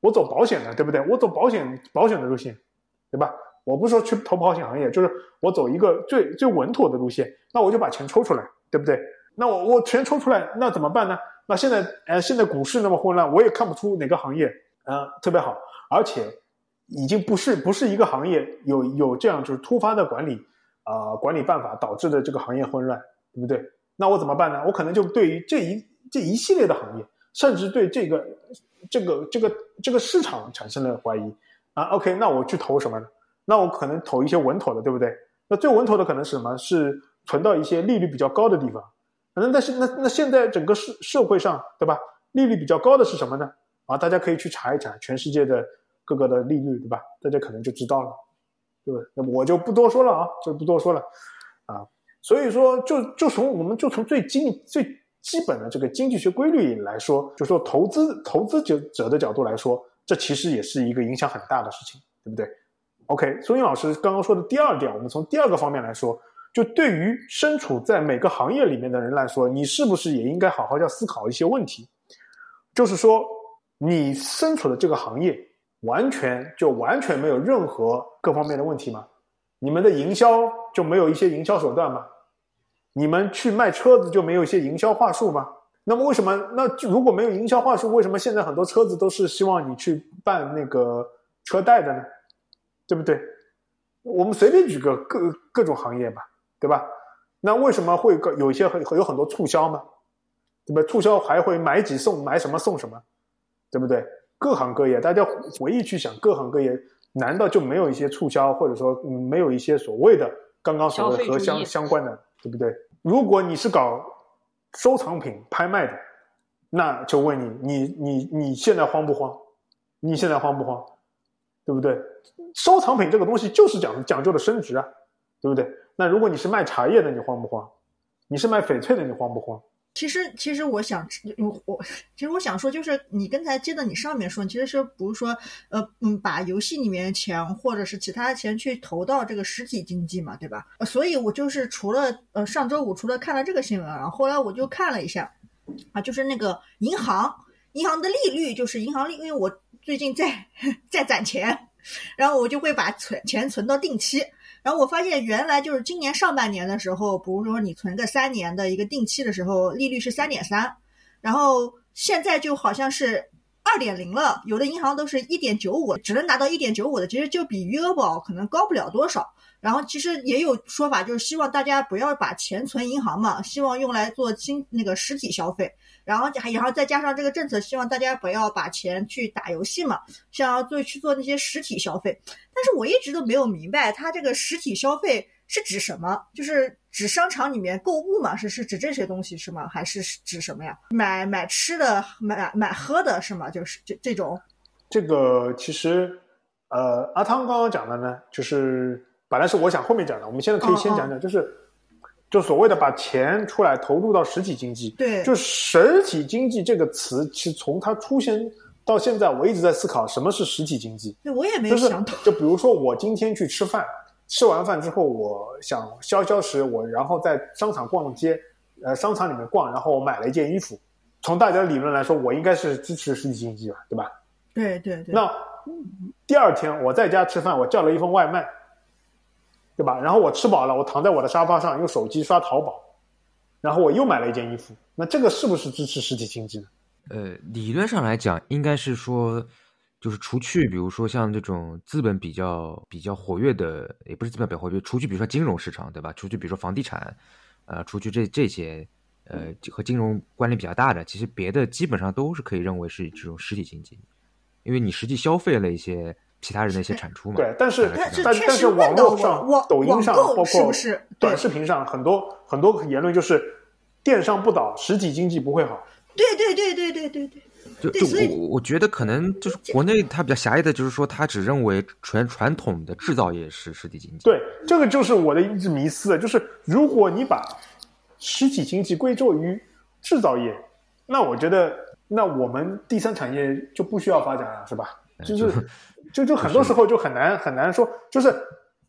S2: 我走保险的，对不对？我走保险保险的路线，对吧？我不是说去投保险行业，就是我走一个最最稳妥的路线，那我就把钱抽出来，对不对？那我我钱抽出来，那怎么办呢？那现在，呃，现在股市那么混乱，我也看不出哪个行业，呃，特别好，而且已经不是不是一个行业有有这样就是突发的管理，呃，管理办法导致的这个行业混乱，对不对？那我怎么办呢？我可能就对于这一这一系列的行业，甚至对这个这个这个这个市场产生了怀疑啊。OK，那我去投什么呢？那我可能投一些稳妥的，对不对？那最稳妥的可能是什么？是存到一些利率比较高的地方。那但是那那现在整个社社会上，对吧？利率比较高的是什么呢？啊，大家可以去查一查全世界的各个的利率，对吧？大家可能就知道了，对吧？那我就不多说了啊，就不多说了啊。所以说，就就从我们就从最经最基本的这个经济学规律来说，就说投资投资者者的角度来说，这其实也是一个影响很大的事情，对不对？OK，孙英老师刚刚说的第二点，我们从第二个方面来说。就对于身处在每个行业里面的人来说，你是不是也应该好好要思考一些问题？就是说，你身处的这个行业完全就完全没有任何各方面的问题吗？你们的营销就没有一些营销手段吗？你们去卖车子就没有一些营销话术吗？那么为什么？那如果没有营销话术，为什么现在很多车子都是希望你去办那个车贷的呢？对不对？我们随便举个各各种行业吧，对吧？那为什么会有一些很有很多促销呢？对吧？促销还会买几送，买什么送什么，对不对？各行各业，大家回忆去想，各行各业难道就没有一些促销，或者说没有一些所谓的刚刚所谓和相相关的，对不对？如果你是搞收藏品拍卖的，那就问你，你你你现在慌不慌？你现在慌不慌？对不对？收藏品这个东西就是讲讲究的升值啊，对不对？那如果你是卖茶叶的，你慌不慌？你是卖翡翠的，你慌不慌？
S4: 其实，其实我想，我其实我想说，就是你刚才接的你上面说，其实是不是说，呃，嗯，把游戏里面钱或者是其他钱去投到这个实体经济嘛，对吧？所以我就是除了呃上周五除了看了这个新闻啊，后来我就看了一下，啊，就是那个银行银行的利率，就是银行利，因为我最近在 在攒钱，然后我就会把存钱存到定期。然后我发现，原来就是今年上半年的时候，比如说你存个三年的一个定期的时候，利率是三点三，然后现在就好像是二点零了。有的银行都是一点九五，只能拿到一点九五的，其实就比余额宝可能高不了多少。然后其实也有说法，就是希望大家不要把钱存银行嘛，希望用来做经那个实体消费。然后还然后再加上这个政策，希望大家不要把钱去打游戏嘛，像要做去做那些实体消费。但是我一直都没有明白，它这个实体消费是指什么？就是指商场里面购物嘛？是是指这些东西是吗？还是指什么呀？买买吃的、买买喝的是吗？就是这这种。
S2: 这个其实，呃，阿汤刚刚讲的呢，就是本来是我想后面讲的，我们现在可以先讲讲，就是。就所谓的把钱出来投入到实体经济，
S4: 对，
S2: 就实体经济这个词，其实从它出现到现在，我一直在思考什么是实体经济。
S4: 对，我也没有想
S2: 到。就比如说，我今天去吃饭，吃完饭之后，我想消消食，我然后在商场逛街，呃，商场里面逛，然后我买了一件衣服。从大家的理论来说，我应该是支持实体经济吧，对吧？
S4: 对对对。
S2: 那第二天我在家吃饭，我叫了一份外卖。对吧？然后我吃饱了，我躺在我的沙发上用手机刷淘宝，然后我又买了一件衣服。那这个是不是支持实体经济呢？
S1: 呃，理论上来讲，应该是说，就是除去比如说像这种资本比较比较活跃的，也不是资本比较活跃，除去比如说金融市场，对吧？除去比如说房地产，呃，除去这这些，呃，和金融关联比较大的，其实别的基本上都是可以认为是这种实体经济，因为你实际消费了一些。其他人的一些产出嘛，
S2: 对，但是但但是网络上、抖音上，包括短视频上，很多很多言论就是电商不倒，实体经济不会好。
S4: 对对对对对对对。
S1: 就就我我觉得可能就是国内它比较狭义的，就是说它只认为传传统的制造业是实体经济。
S2: 对，这个就是我的一直迷思，就是如果你把实体经济归咎于制造业，那我觉得那我们第三产业就不需要发展了，是吧？就是。就就很多时候就很难很难说，就是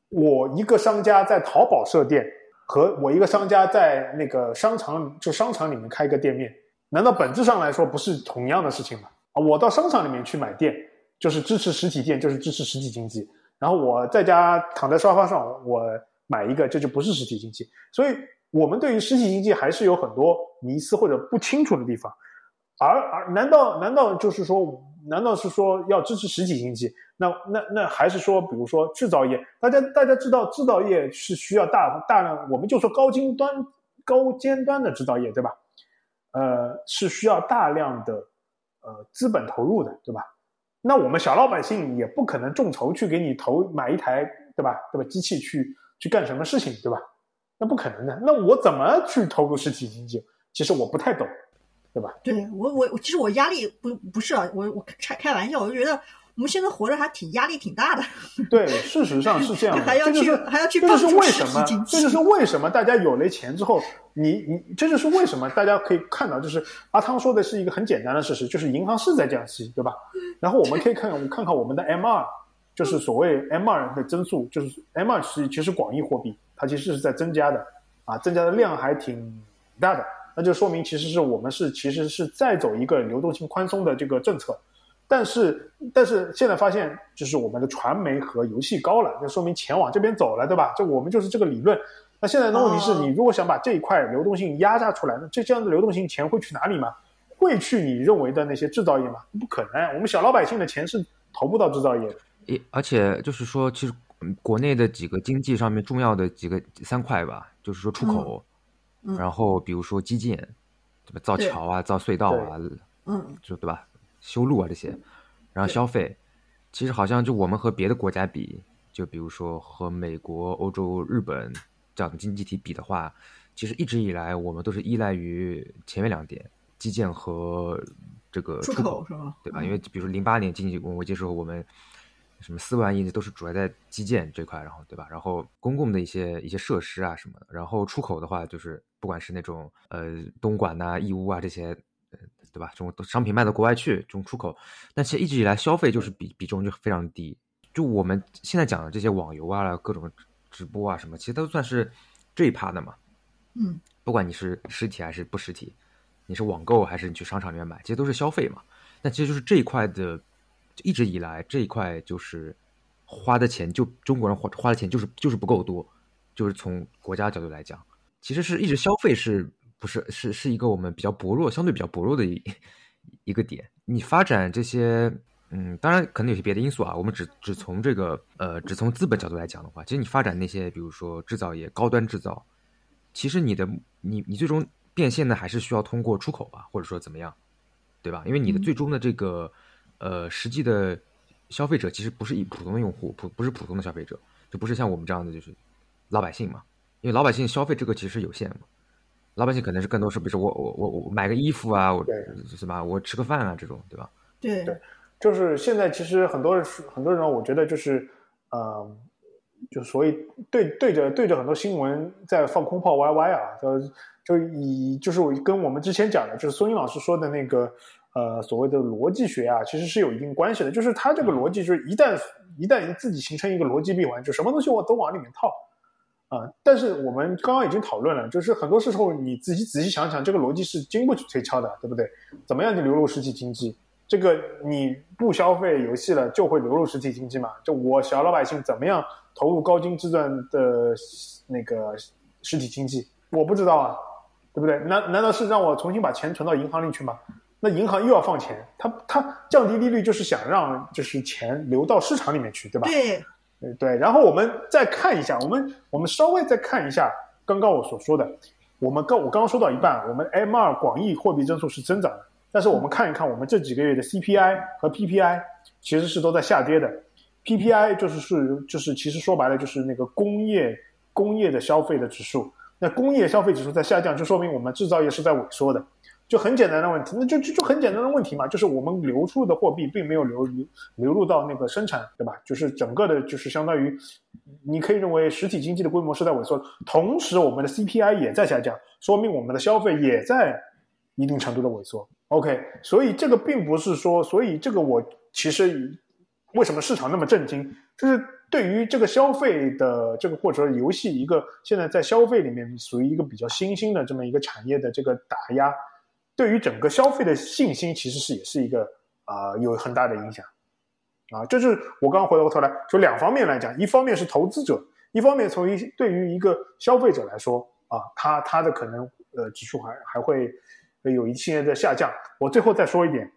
S2: 我一个商家在淘宝设店，和我一个商家在那个商场就商场里面开个店面，难道本质上来说不是同样的事情吗？啊，我到商场里面去买店，就是支持实体店，就是支持实体经济。然后我在家躺在沙发上，我买一个，这就不是实体经济。所以，我们对于实体经济还是有很多迷思或者不清楚的地方。而而难道难道就是说？难道是说要支持实体经济？那那那还是说，比如说制造业，大家大家知道制造业是需要大大量，我们就说高精端、高尖端的制造业，对吧？呃，是需要大量的呃资本投入的，对吧？那我们小老百姓也不可能众筹去给你投买一台，对吧？对吧？机器去去干什么事情，对吧？那不可能的。那我怎么去投入实体经济？其实我不太懂。对吧？
S4: 对我我其实我压力不不是啊，我我开开玩笑，我就觉得我们现在活着还挺压力挺大的。
S2: 对，事实上是这样的，
S4: 还要
S2: 去
S4: 还要去
S2: 这就是为什么，这就是为什么大家有了钱之后，你你这就是为什么大家可以看到，就是阿汤说的是一个很简单的事实，就是银行是在降息，对吧？然后我们可以看看看看我们的 M 二，就是所谓 M 二的增速，就是 M 二是其实广义货币，它其实是在增加的啊，增加的量还挺大的。那就说明，其实是我们是其实是在走一个流动性宽松的这个政策，但是但是现在发现，就是我们的传媒和游戏高了，就说明钱往这边走了，对吧？就我们就是这个理论，那现在的问题是
S4: 哦
S2: 你如果想把这一块流动性压榨出来，那这这样的流动性钱会去哪里吗？会去你认为的那些制造业吗？不可能，我们小老百姓的钱是投不到制造业的。
S1: 也而且就是说，其实嗯国内的几个经济上面重要的几个三块吧，就是说出口，
S4: 嗯
S1: 然后比如说基建，对吧？造桥啊，造隧道啊，
S4: 嗯
S1: 就对吧？修路啊这些，然后消费，其实好像就我们和别的国家比，就比如说和美国、欧洲、日本这样的经济体比的话，其实一直以来我们都是依赖于前面两点，基建和这个
S4: 出
S1: 出
S4: 口是吧？
S1: 对吧？
S4: 嗯
S1: 因为比如说零八年经济危机的时候，我们什么四万亿都是主要在基建这块，然后对吧？然后公共的一些一些设施啊什么的，然后出口的话，就是不管是那种呃东莞呐、义乌啊这些，呃对吧？这种商品卖到国外去，这种出口，但其实一直以来消费就是比比重就非常低。就我们现在讲的这些网游啊、各种直播啊什么，其实都算是这一趴的嘛。
S4: 嗯
S1: 不管你是实体还是不实体，你是网购还是你去商场里面买，其实都是消费嘛。那其实就是这一块的，一直以来这一块就是花的钱，就中国人花花的钱就是就是不够多，就是从国家角度来讲，其实是一直消费是不是是是一个我们比较薄弱，相对比较薄弱的一一个点。你发展这些，嗯，当然可能有些别的因素啊，我们只只从这个呃只从资本角度来讲的话，其实你发展那些比如说制造业、高端制造。其实你的你你最终变现呢，还是需要通过出口吧，或者说怎么样，对吧？因为你的
S4: 嗯
S1: 最终的这个、呃实际的消费者其实不是一普通的用户，普不是普通的消费者，就不是像我们这样的就是老百姓嘛。因为老百姓消费这个其实有限嘛，老百姓可能是更多是比如说我我我我买个衣服啊，我
S2: 对
S1: 是吧？我吃个饭啊这种，对吧？
S4: 对
S2: 对就是现在其实很多人很多人，我觉得就是呃，就所以对对着对着很多新闻在放空炮 YY 啊，就就以就是我跟我们之前讲的，就是孙英老师说的那个呃所谓的逻辑学啊，其实是有一定关系的。就是它这个逻辑，就是一旦一旦自己形成一个逻辑闭环，就什么东西我都往里面套。啊、但是我们刚刚已经讨论了，就是很多时候你自己仔细想想，这个逻辑是经不起推敲的，对不对？怎么样就流入实体经济？这个你不消费游戏了，就会流入实体经济嘛？就我小老百姓怎么样投入高精制钻的那个实体经济？我不知道啊，对不对？难难道是让我重新把钱存到银行里去吗？那银行又要放钱，它它降低利率就是想让就是钱流到市场里面去，对吧？
S4: 对
S2: 对对，然后我们再看一下，我们我们稍微再看一下刚刚我所说的，我们刚我刚刚说到一半，我们 M 二广义货币增速是增长的，但是我们看一看我们这几个月的 CPI 和 PPI 其实是都在下跌的，PPI 就是是就是其实说白了就是那个工业工业的消费的指数，那工业消费指数在下降，就说明我们制造业是在萎缩的。就很简单的问题，那就就就很简单的问题嘛，就是我们流出的货币并没有流流流入到那个生产，对吧？就是整个的，就是相当于，你可以认为实体经济的规模是在萎缩，同时我们的 CPI 也在下降，说明我们的消费也在一定程度的萎缩。OK，所以这个并不是说，所以这个我其实为什么市场那么震惊，就是对于这个消费的这个或者说游戏一个现在在消费里面属于一个比较新兴的这么一个产业的这个打压。对于整个消费的信心，其实是也是一个啊、有很大的影响啊。这是我刚回过头来说两方面来讲，一方面是投资者，一方面从一对于一个消费者来说啊，他他的可能呃指数还还会有一系列的下降。我最后再说一点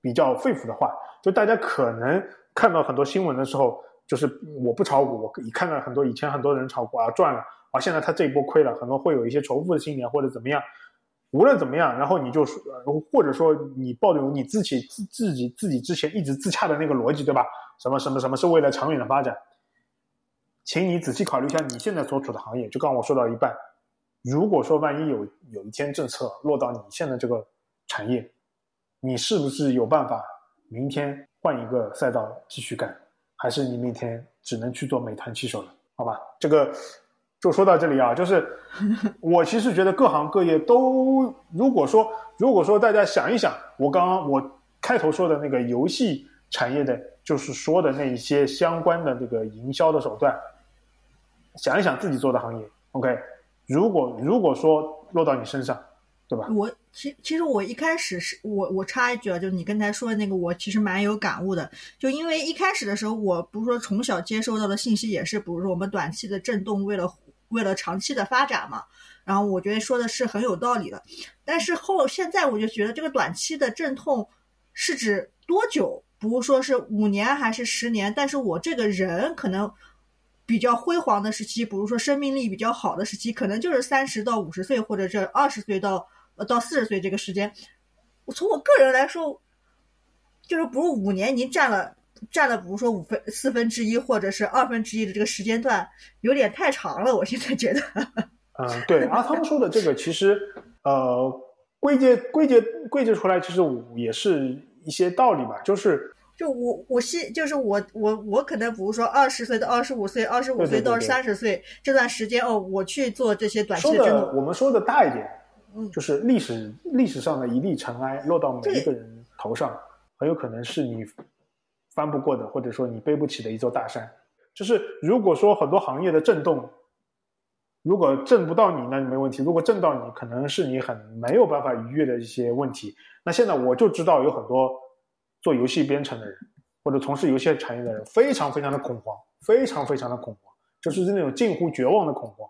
S2: 比较肺腑的话，就大家可能看到很多新闻的时候，就是我不炒股，我一看到很多以前很多人炒股啊赚了啊，现在他这一波亏了，很多会有一些仇富的心理或者怎么样。无论怎么样，然后你就说，或者说你抱有你自己自自己自己之前一直自洽的那个逻辑，对吧？什么什么什么是为了长远的发展？请你仔细考虑一下你现在所处的行业。就刚刚我说到一半，如果说万一有有一天政策落到你现在这个产业，你是不是有办法明天换一个赛道继续干，还是你明天只能去做美团骑手了？好吧，这个。就说到这里啊，就是我其实觉得各行各业都，如果说如果说大家想一想，我刚刚我开头说的那个游戏产业的，就是说的那一些相关的这个营销的手段，想一想自己做的行业，OK，如果如果说落到你身上，对吧？
S4: 我其其实我一开始是我我插一句啊，就你刚才说的那个，我其实蛮有感悟的。就因为一开始的时候，我不是说从小接收到的信息也是，比如说我们短期的震动，为了为了长期的发展嘛。然后我觉得说的是很有道理的，但是后现在我就觉得这个短期的阵痛是指多久？不如说是五年还是十年？但是我这个人可能比较辉煌的时期，比如说生命力比较好的时期，可能就是三十到五十岁，或者这二十岁到呃到四十岁这个时间。我从我个人来说，就是不如五年已经占了占了，比如说五分四分之一或者是二分之一的这个时间段，有点太长了。我现在觉得。
S2: 嗯，对，阿汤说的这个其实，呃，归结归结归结出来，其实也是一些道理吧，就是
S4: 就我我是就是我我我可能比如说二十岁到二十五岁，二十五岁到三十岁这段时间哦，我去做这些短期
S2: 的我们说的大一点，
S4: 嗯，
S2: 就是历史历史上的一粒尘埃落到每一个人头上，很有可能是你翻不过的，或者说你背不起的一座大山。就是如果说很多行业的震动。如果震不到你，那就没问题；如果震到你，可能是你很没有办法逾越的一些问题。那现在我就知道有很多做游戏编程的人，或者从事游戏产业的人，非常非常的恐慌，非常非常的恐慌，就是那种近乎绝望的恐慌。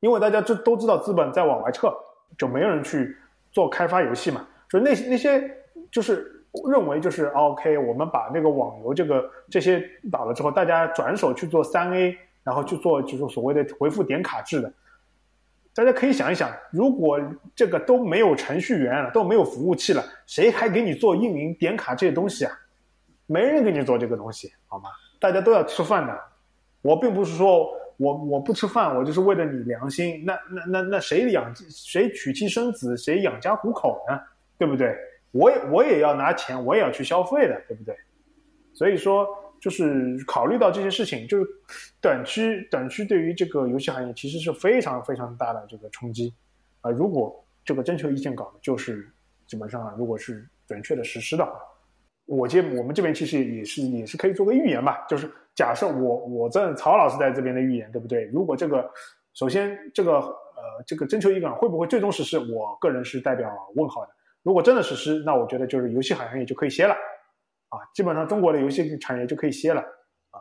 S2: 因为大家这都知道资本在往外撤，就没有人去做开发游戏嘛。所以那那些就是认为就是 OK，我们把那个网游这个这些倒了之后，大家转手去做三 A。然后去做就是所谓的回复点卡制的，大家可以想一想，如果这个都没有程序员了，都没有服务器了，谁还给你做运营点卡这些东西啊？没人给你做这个东西，好吗？大家都要吃饭的。我并不是说我我不吃饭，我就是为了你良心。那那那那谁养谁娶妻生子，谁养家糊口呢？对不对？我也我也要拿钱，我也要去消费的，对不对？所以说。就是考虑到这些事情，就是短期短期对于这个游戏行业其实是非常非常大的这个冲击啊！如果这个征求意见稿就是基本上如果是准确的实施的话，我这我们这边其实也是也是可以做个预言吧，就是假设我我这曹老师在这边的预言对不对？如果这个首先这个呃这个征求意见稿会不会最终实施？我个人是代表问号的。如果真的实施，那我觉得就是游戏行业就可以歇了。啊，基本上中国的游戏产业就可以歇了啊。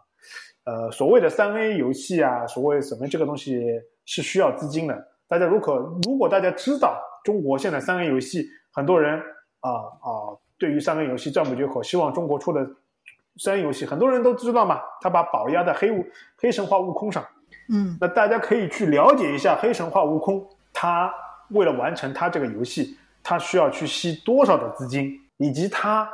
S2: 呃，所谓的三 A 游戏啊，所谓什么这个东西是需要资金的。大家如果如果大家知道中国现在三 A 游戏，很多人啊啊，对于三 A 游戏赞不绝口，希望中国出的三 A 游戏，很多人都知道嘛。他把宝压在黑悟黑神话悟空上，
S4: 嗯，
S2: 那大家可以去了解一下黑神话悟空，他为了完成他这个游戏，他需要去吸多少的资金，以及他。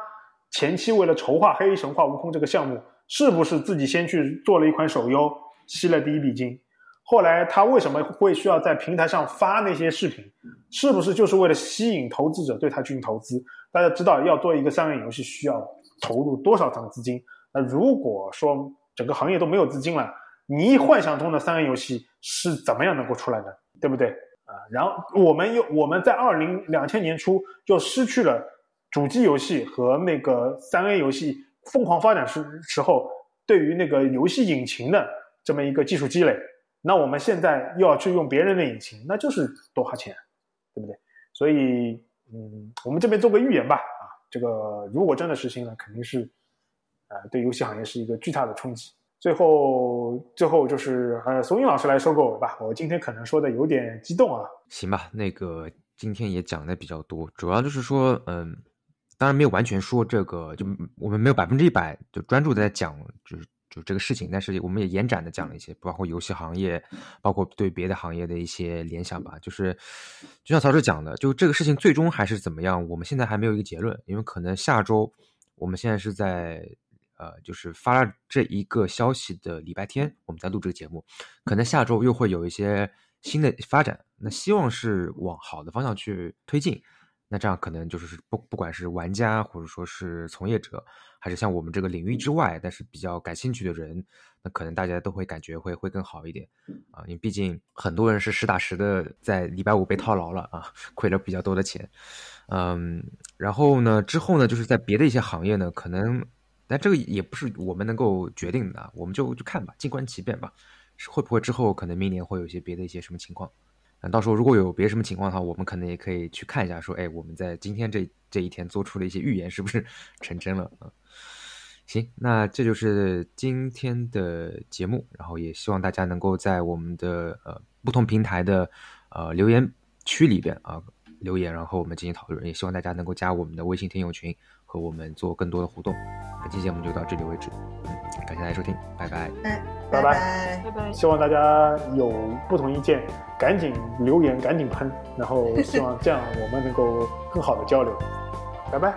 S2: 前期为了筹划《黑神话：悟空》这个项目，是不是自己先去做了一款手游，吸了第一笔金？后来他为什么会需要在平台上发那些视频？是不是就是为了吸引投资者对他进行投资？大家知道，要做一个三 A 游戏需要投入多少张资金？那如果说整个行业都没有资金了，你幻想中的三 A 游戏是怎么样能够出来的？对不对？啊，然后我们又我们在二零两千年初就失去了。主机游戏和那个三 A 游戏疯狂发展时时候，对于那个游戏引擎的这么一个技术积累，那我们现在又要去用别人的引擎，那就是多花钱，对不对？所以，嗯，我们这边做个预言吧，啊，这个如果真的实行了，肯定是，呃，对游戏行业是一个巨大的冲击。最后，最后就是呃，松英老师来收个尾吧。我今天可能说的有点激动啊。
S1: 行吧，那个今天也讲的比较多，主要就是说，嗯。当然没有完全说这个，就我们没有百分之一百就专注在讲，就是就这个事情。但是我们也延展的讲了一些，包括游戏行业，包括对别的行业的一些联想吧。就是就像曹师讲的，就这个事情最终还是怎么样，我们现在还没有一个结论，因为可能下周我们现在是在呃，就是发这一个消息的礼拜天，我们在录这个节目，可能下周又会有一些新的发展。那希望是往好的方向去推进。那这样可能就是不不管是玩家或者说是从业者，还是像我们这个领域之外，但是比较感兴趣的人，那可能大家都会感觉会会更好一点啊，因为毕竟很多人是实打实的在礼拜五被套牢了啊，亏了比较多的钱，嗯，然后呢之后呢就是在别的一些行业呢，可能但这个也不是我们能够决定的，我们就就看吧，静观其变吧，会不会之后可能明年会有一些别的一些什么情况。那到时候如果有别什么情况的话，我们可能也可以去看一下，说，哎，我们在今天这这一天做出的一些预言是不是成真了啊？行，那这就是今天的节目，然后也希望大家能够在我们的呃不同平台的呃留言区里边啊留言，然后我们进行讨论，也希望大家能够加我们的微信听友群和我们做更多的互动。本期节目就到这里为止，嗯，感谢大家收听，拜
S2: 拜。拜
S4: 拜
S3: 拜拜。
S2: 希望大家有不同意见，赶紧留言，赶紧喷，然后希望这样我们能够更好的交流。拜拜。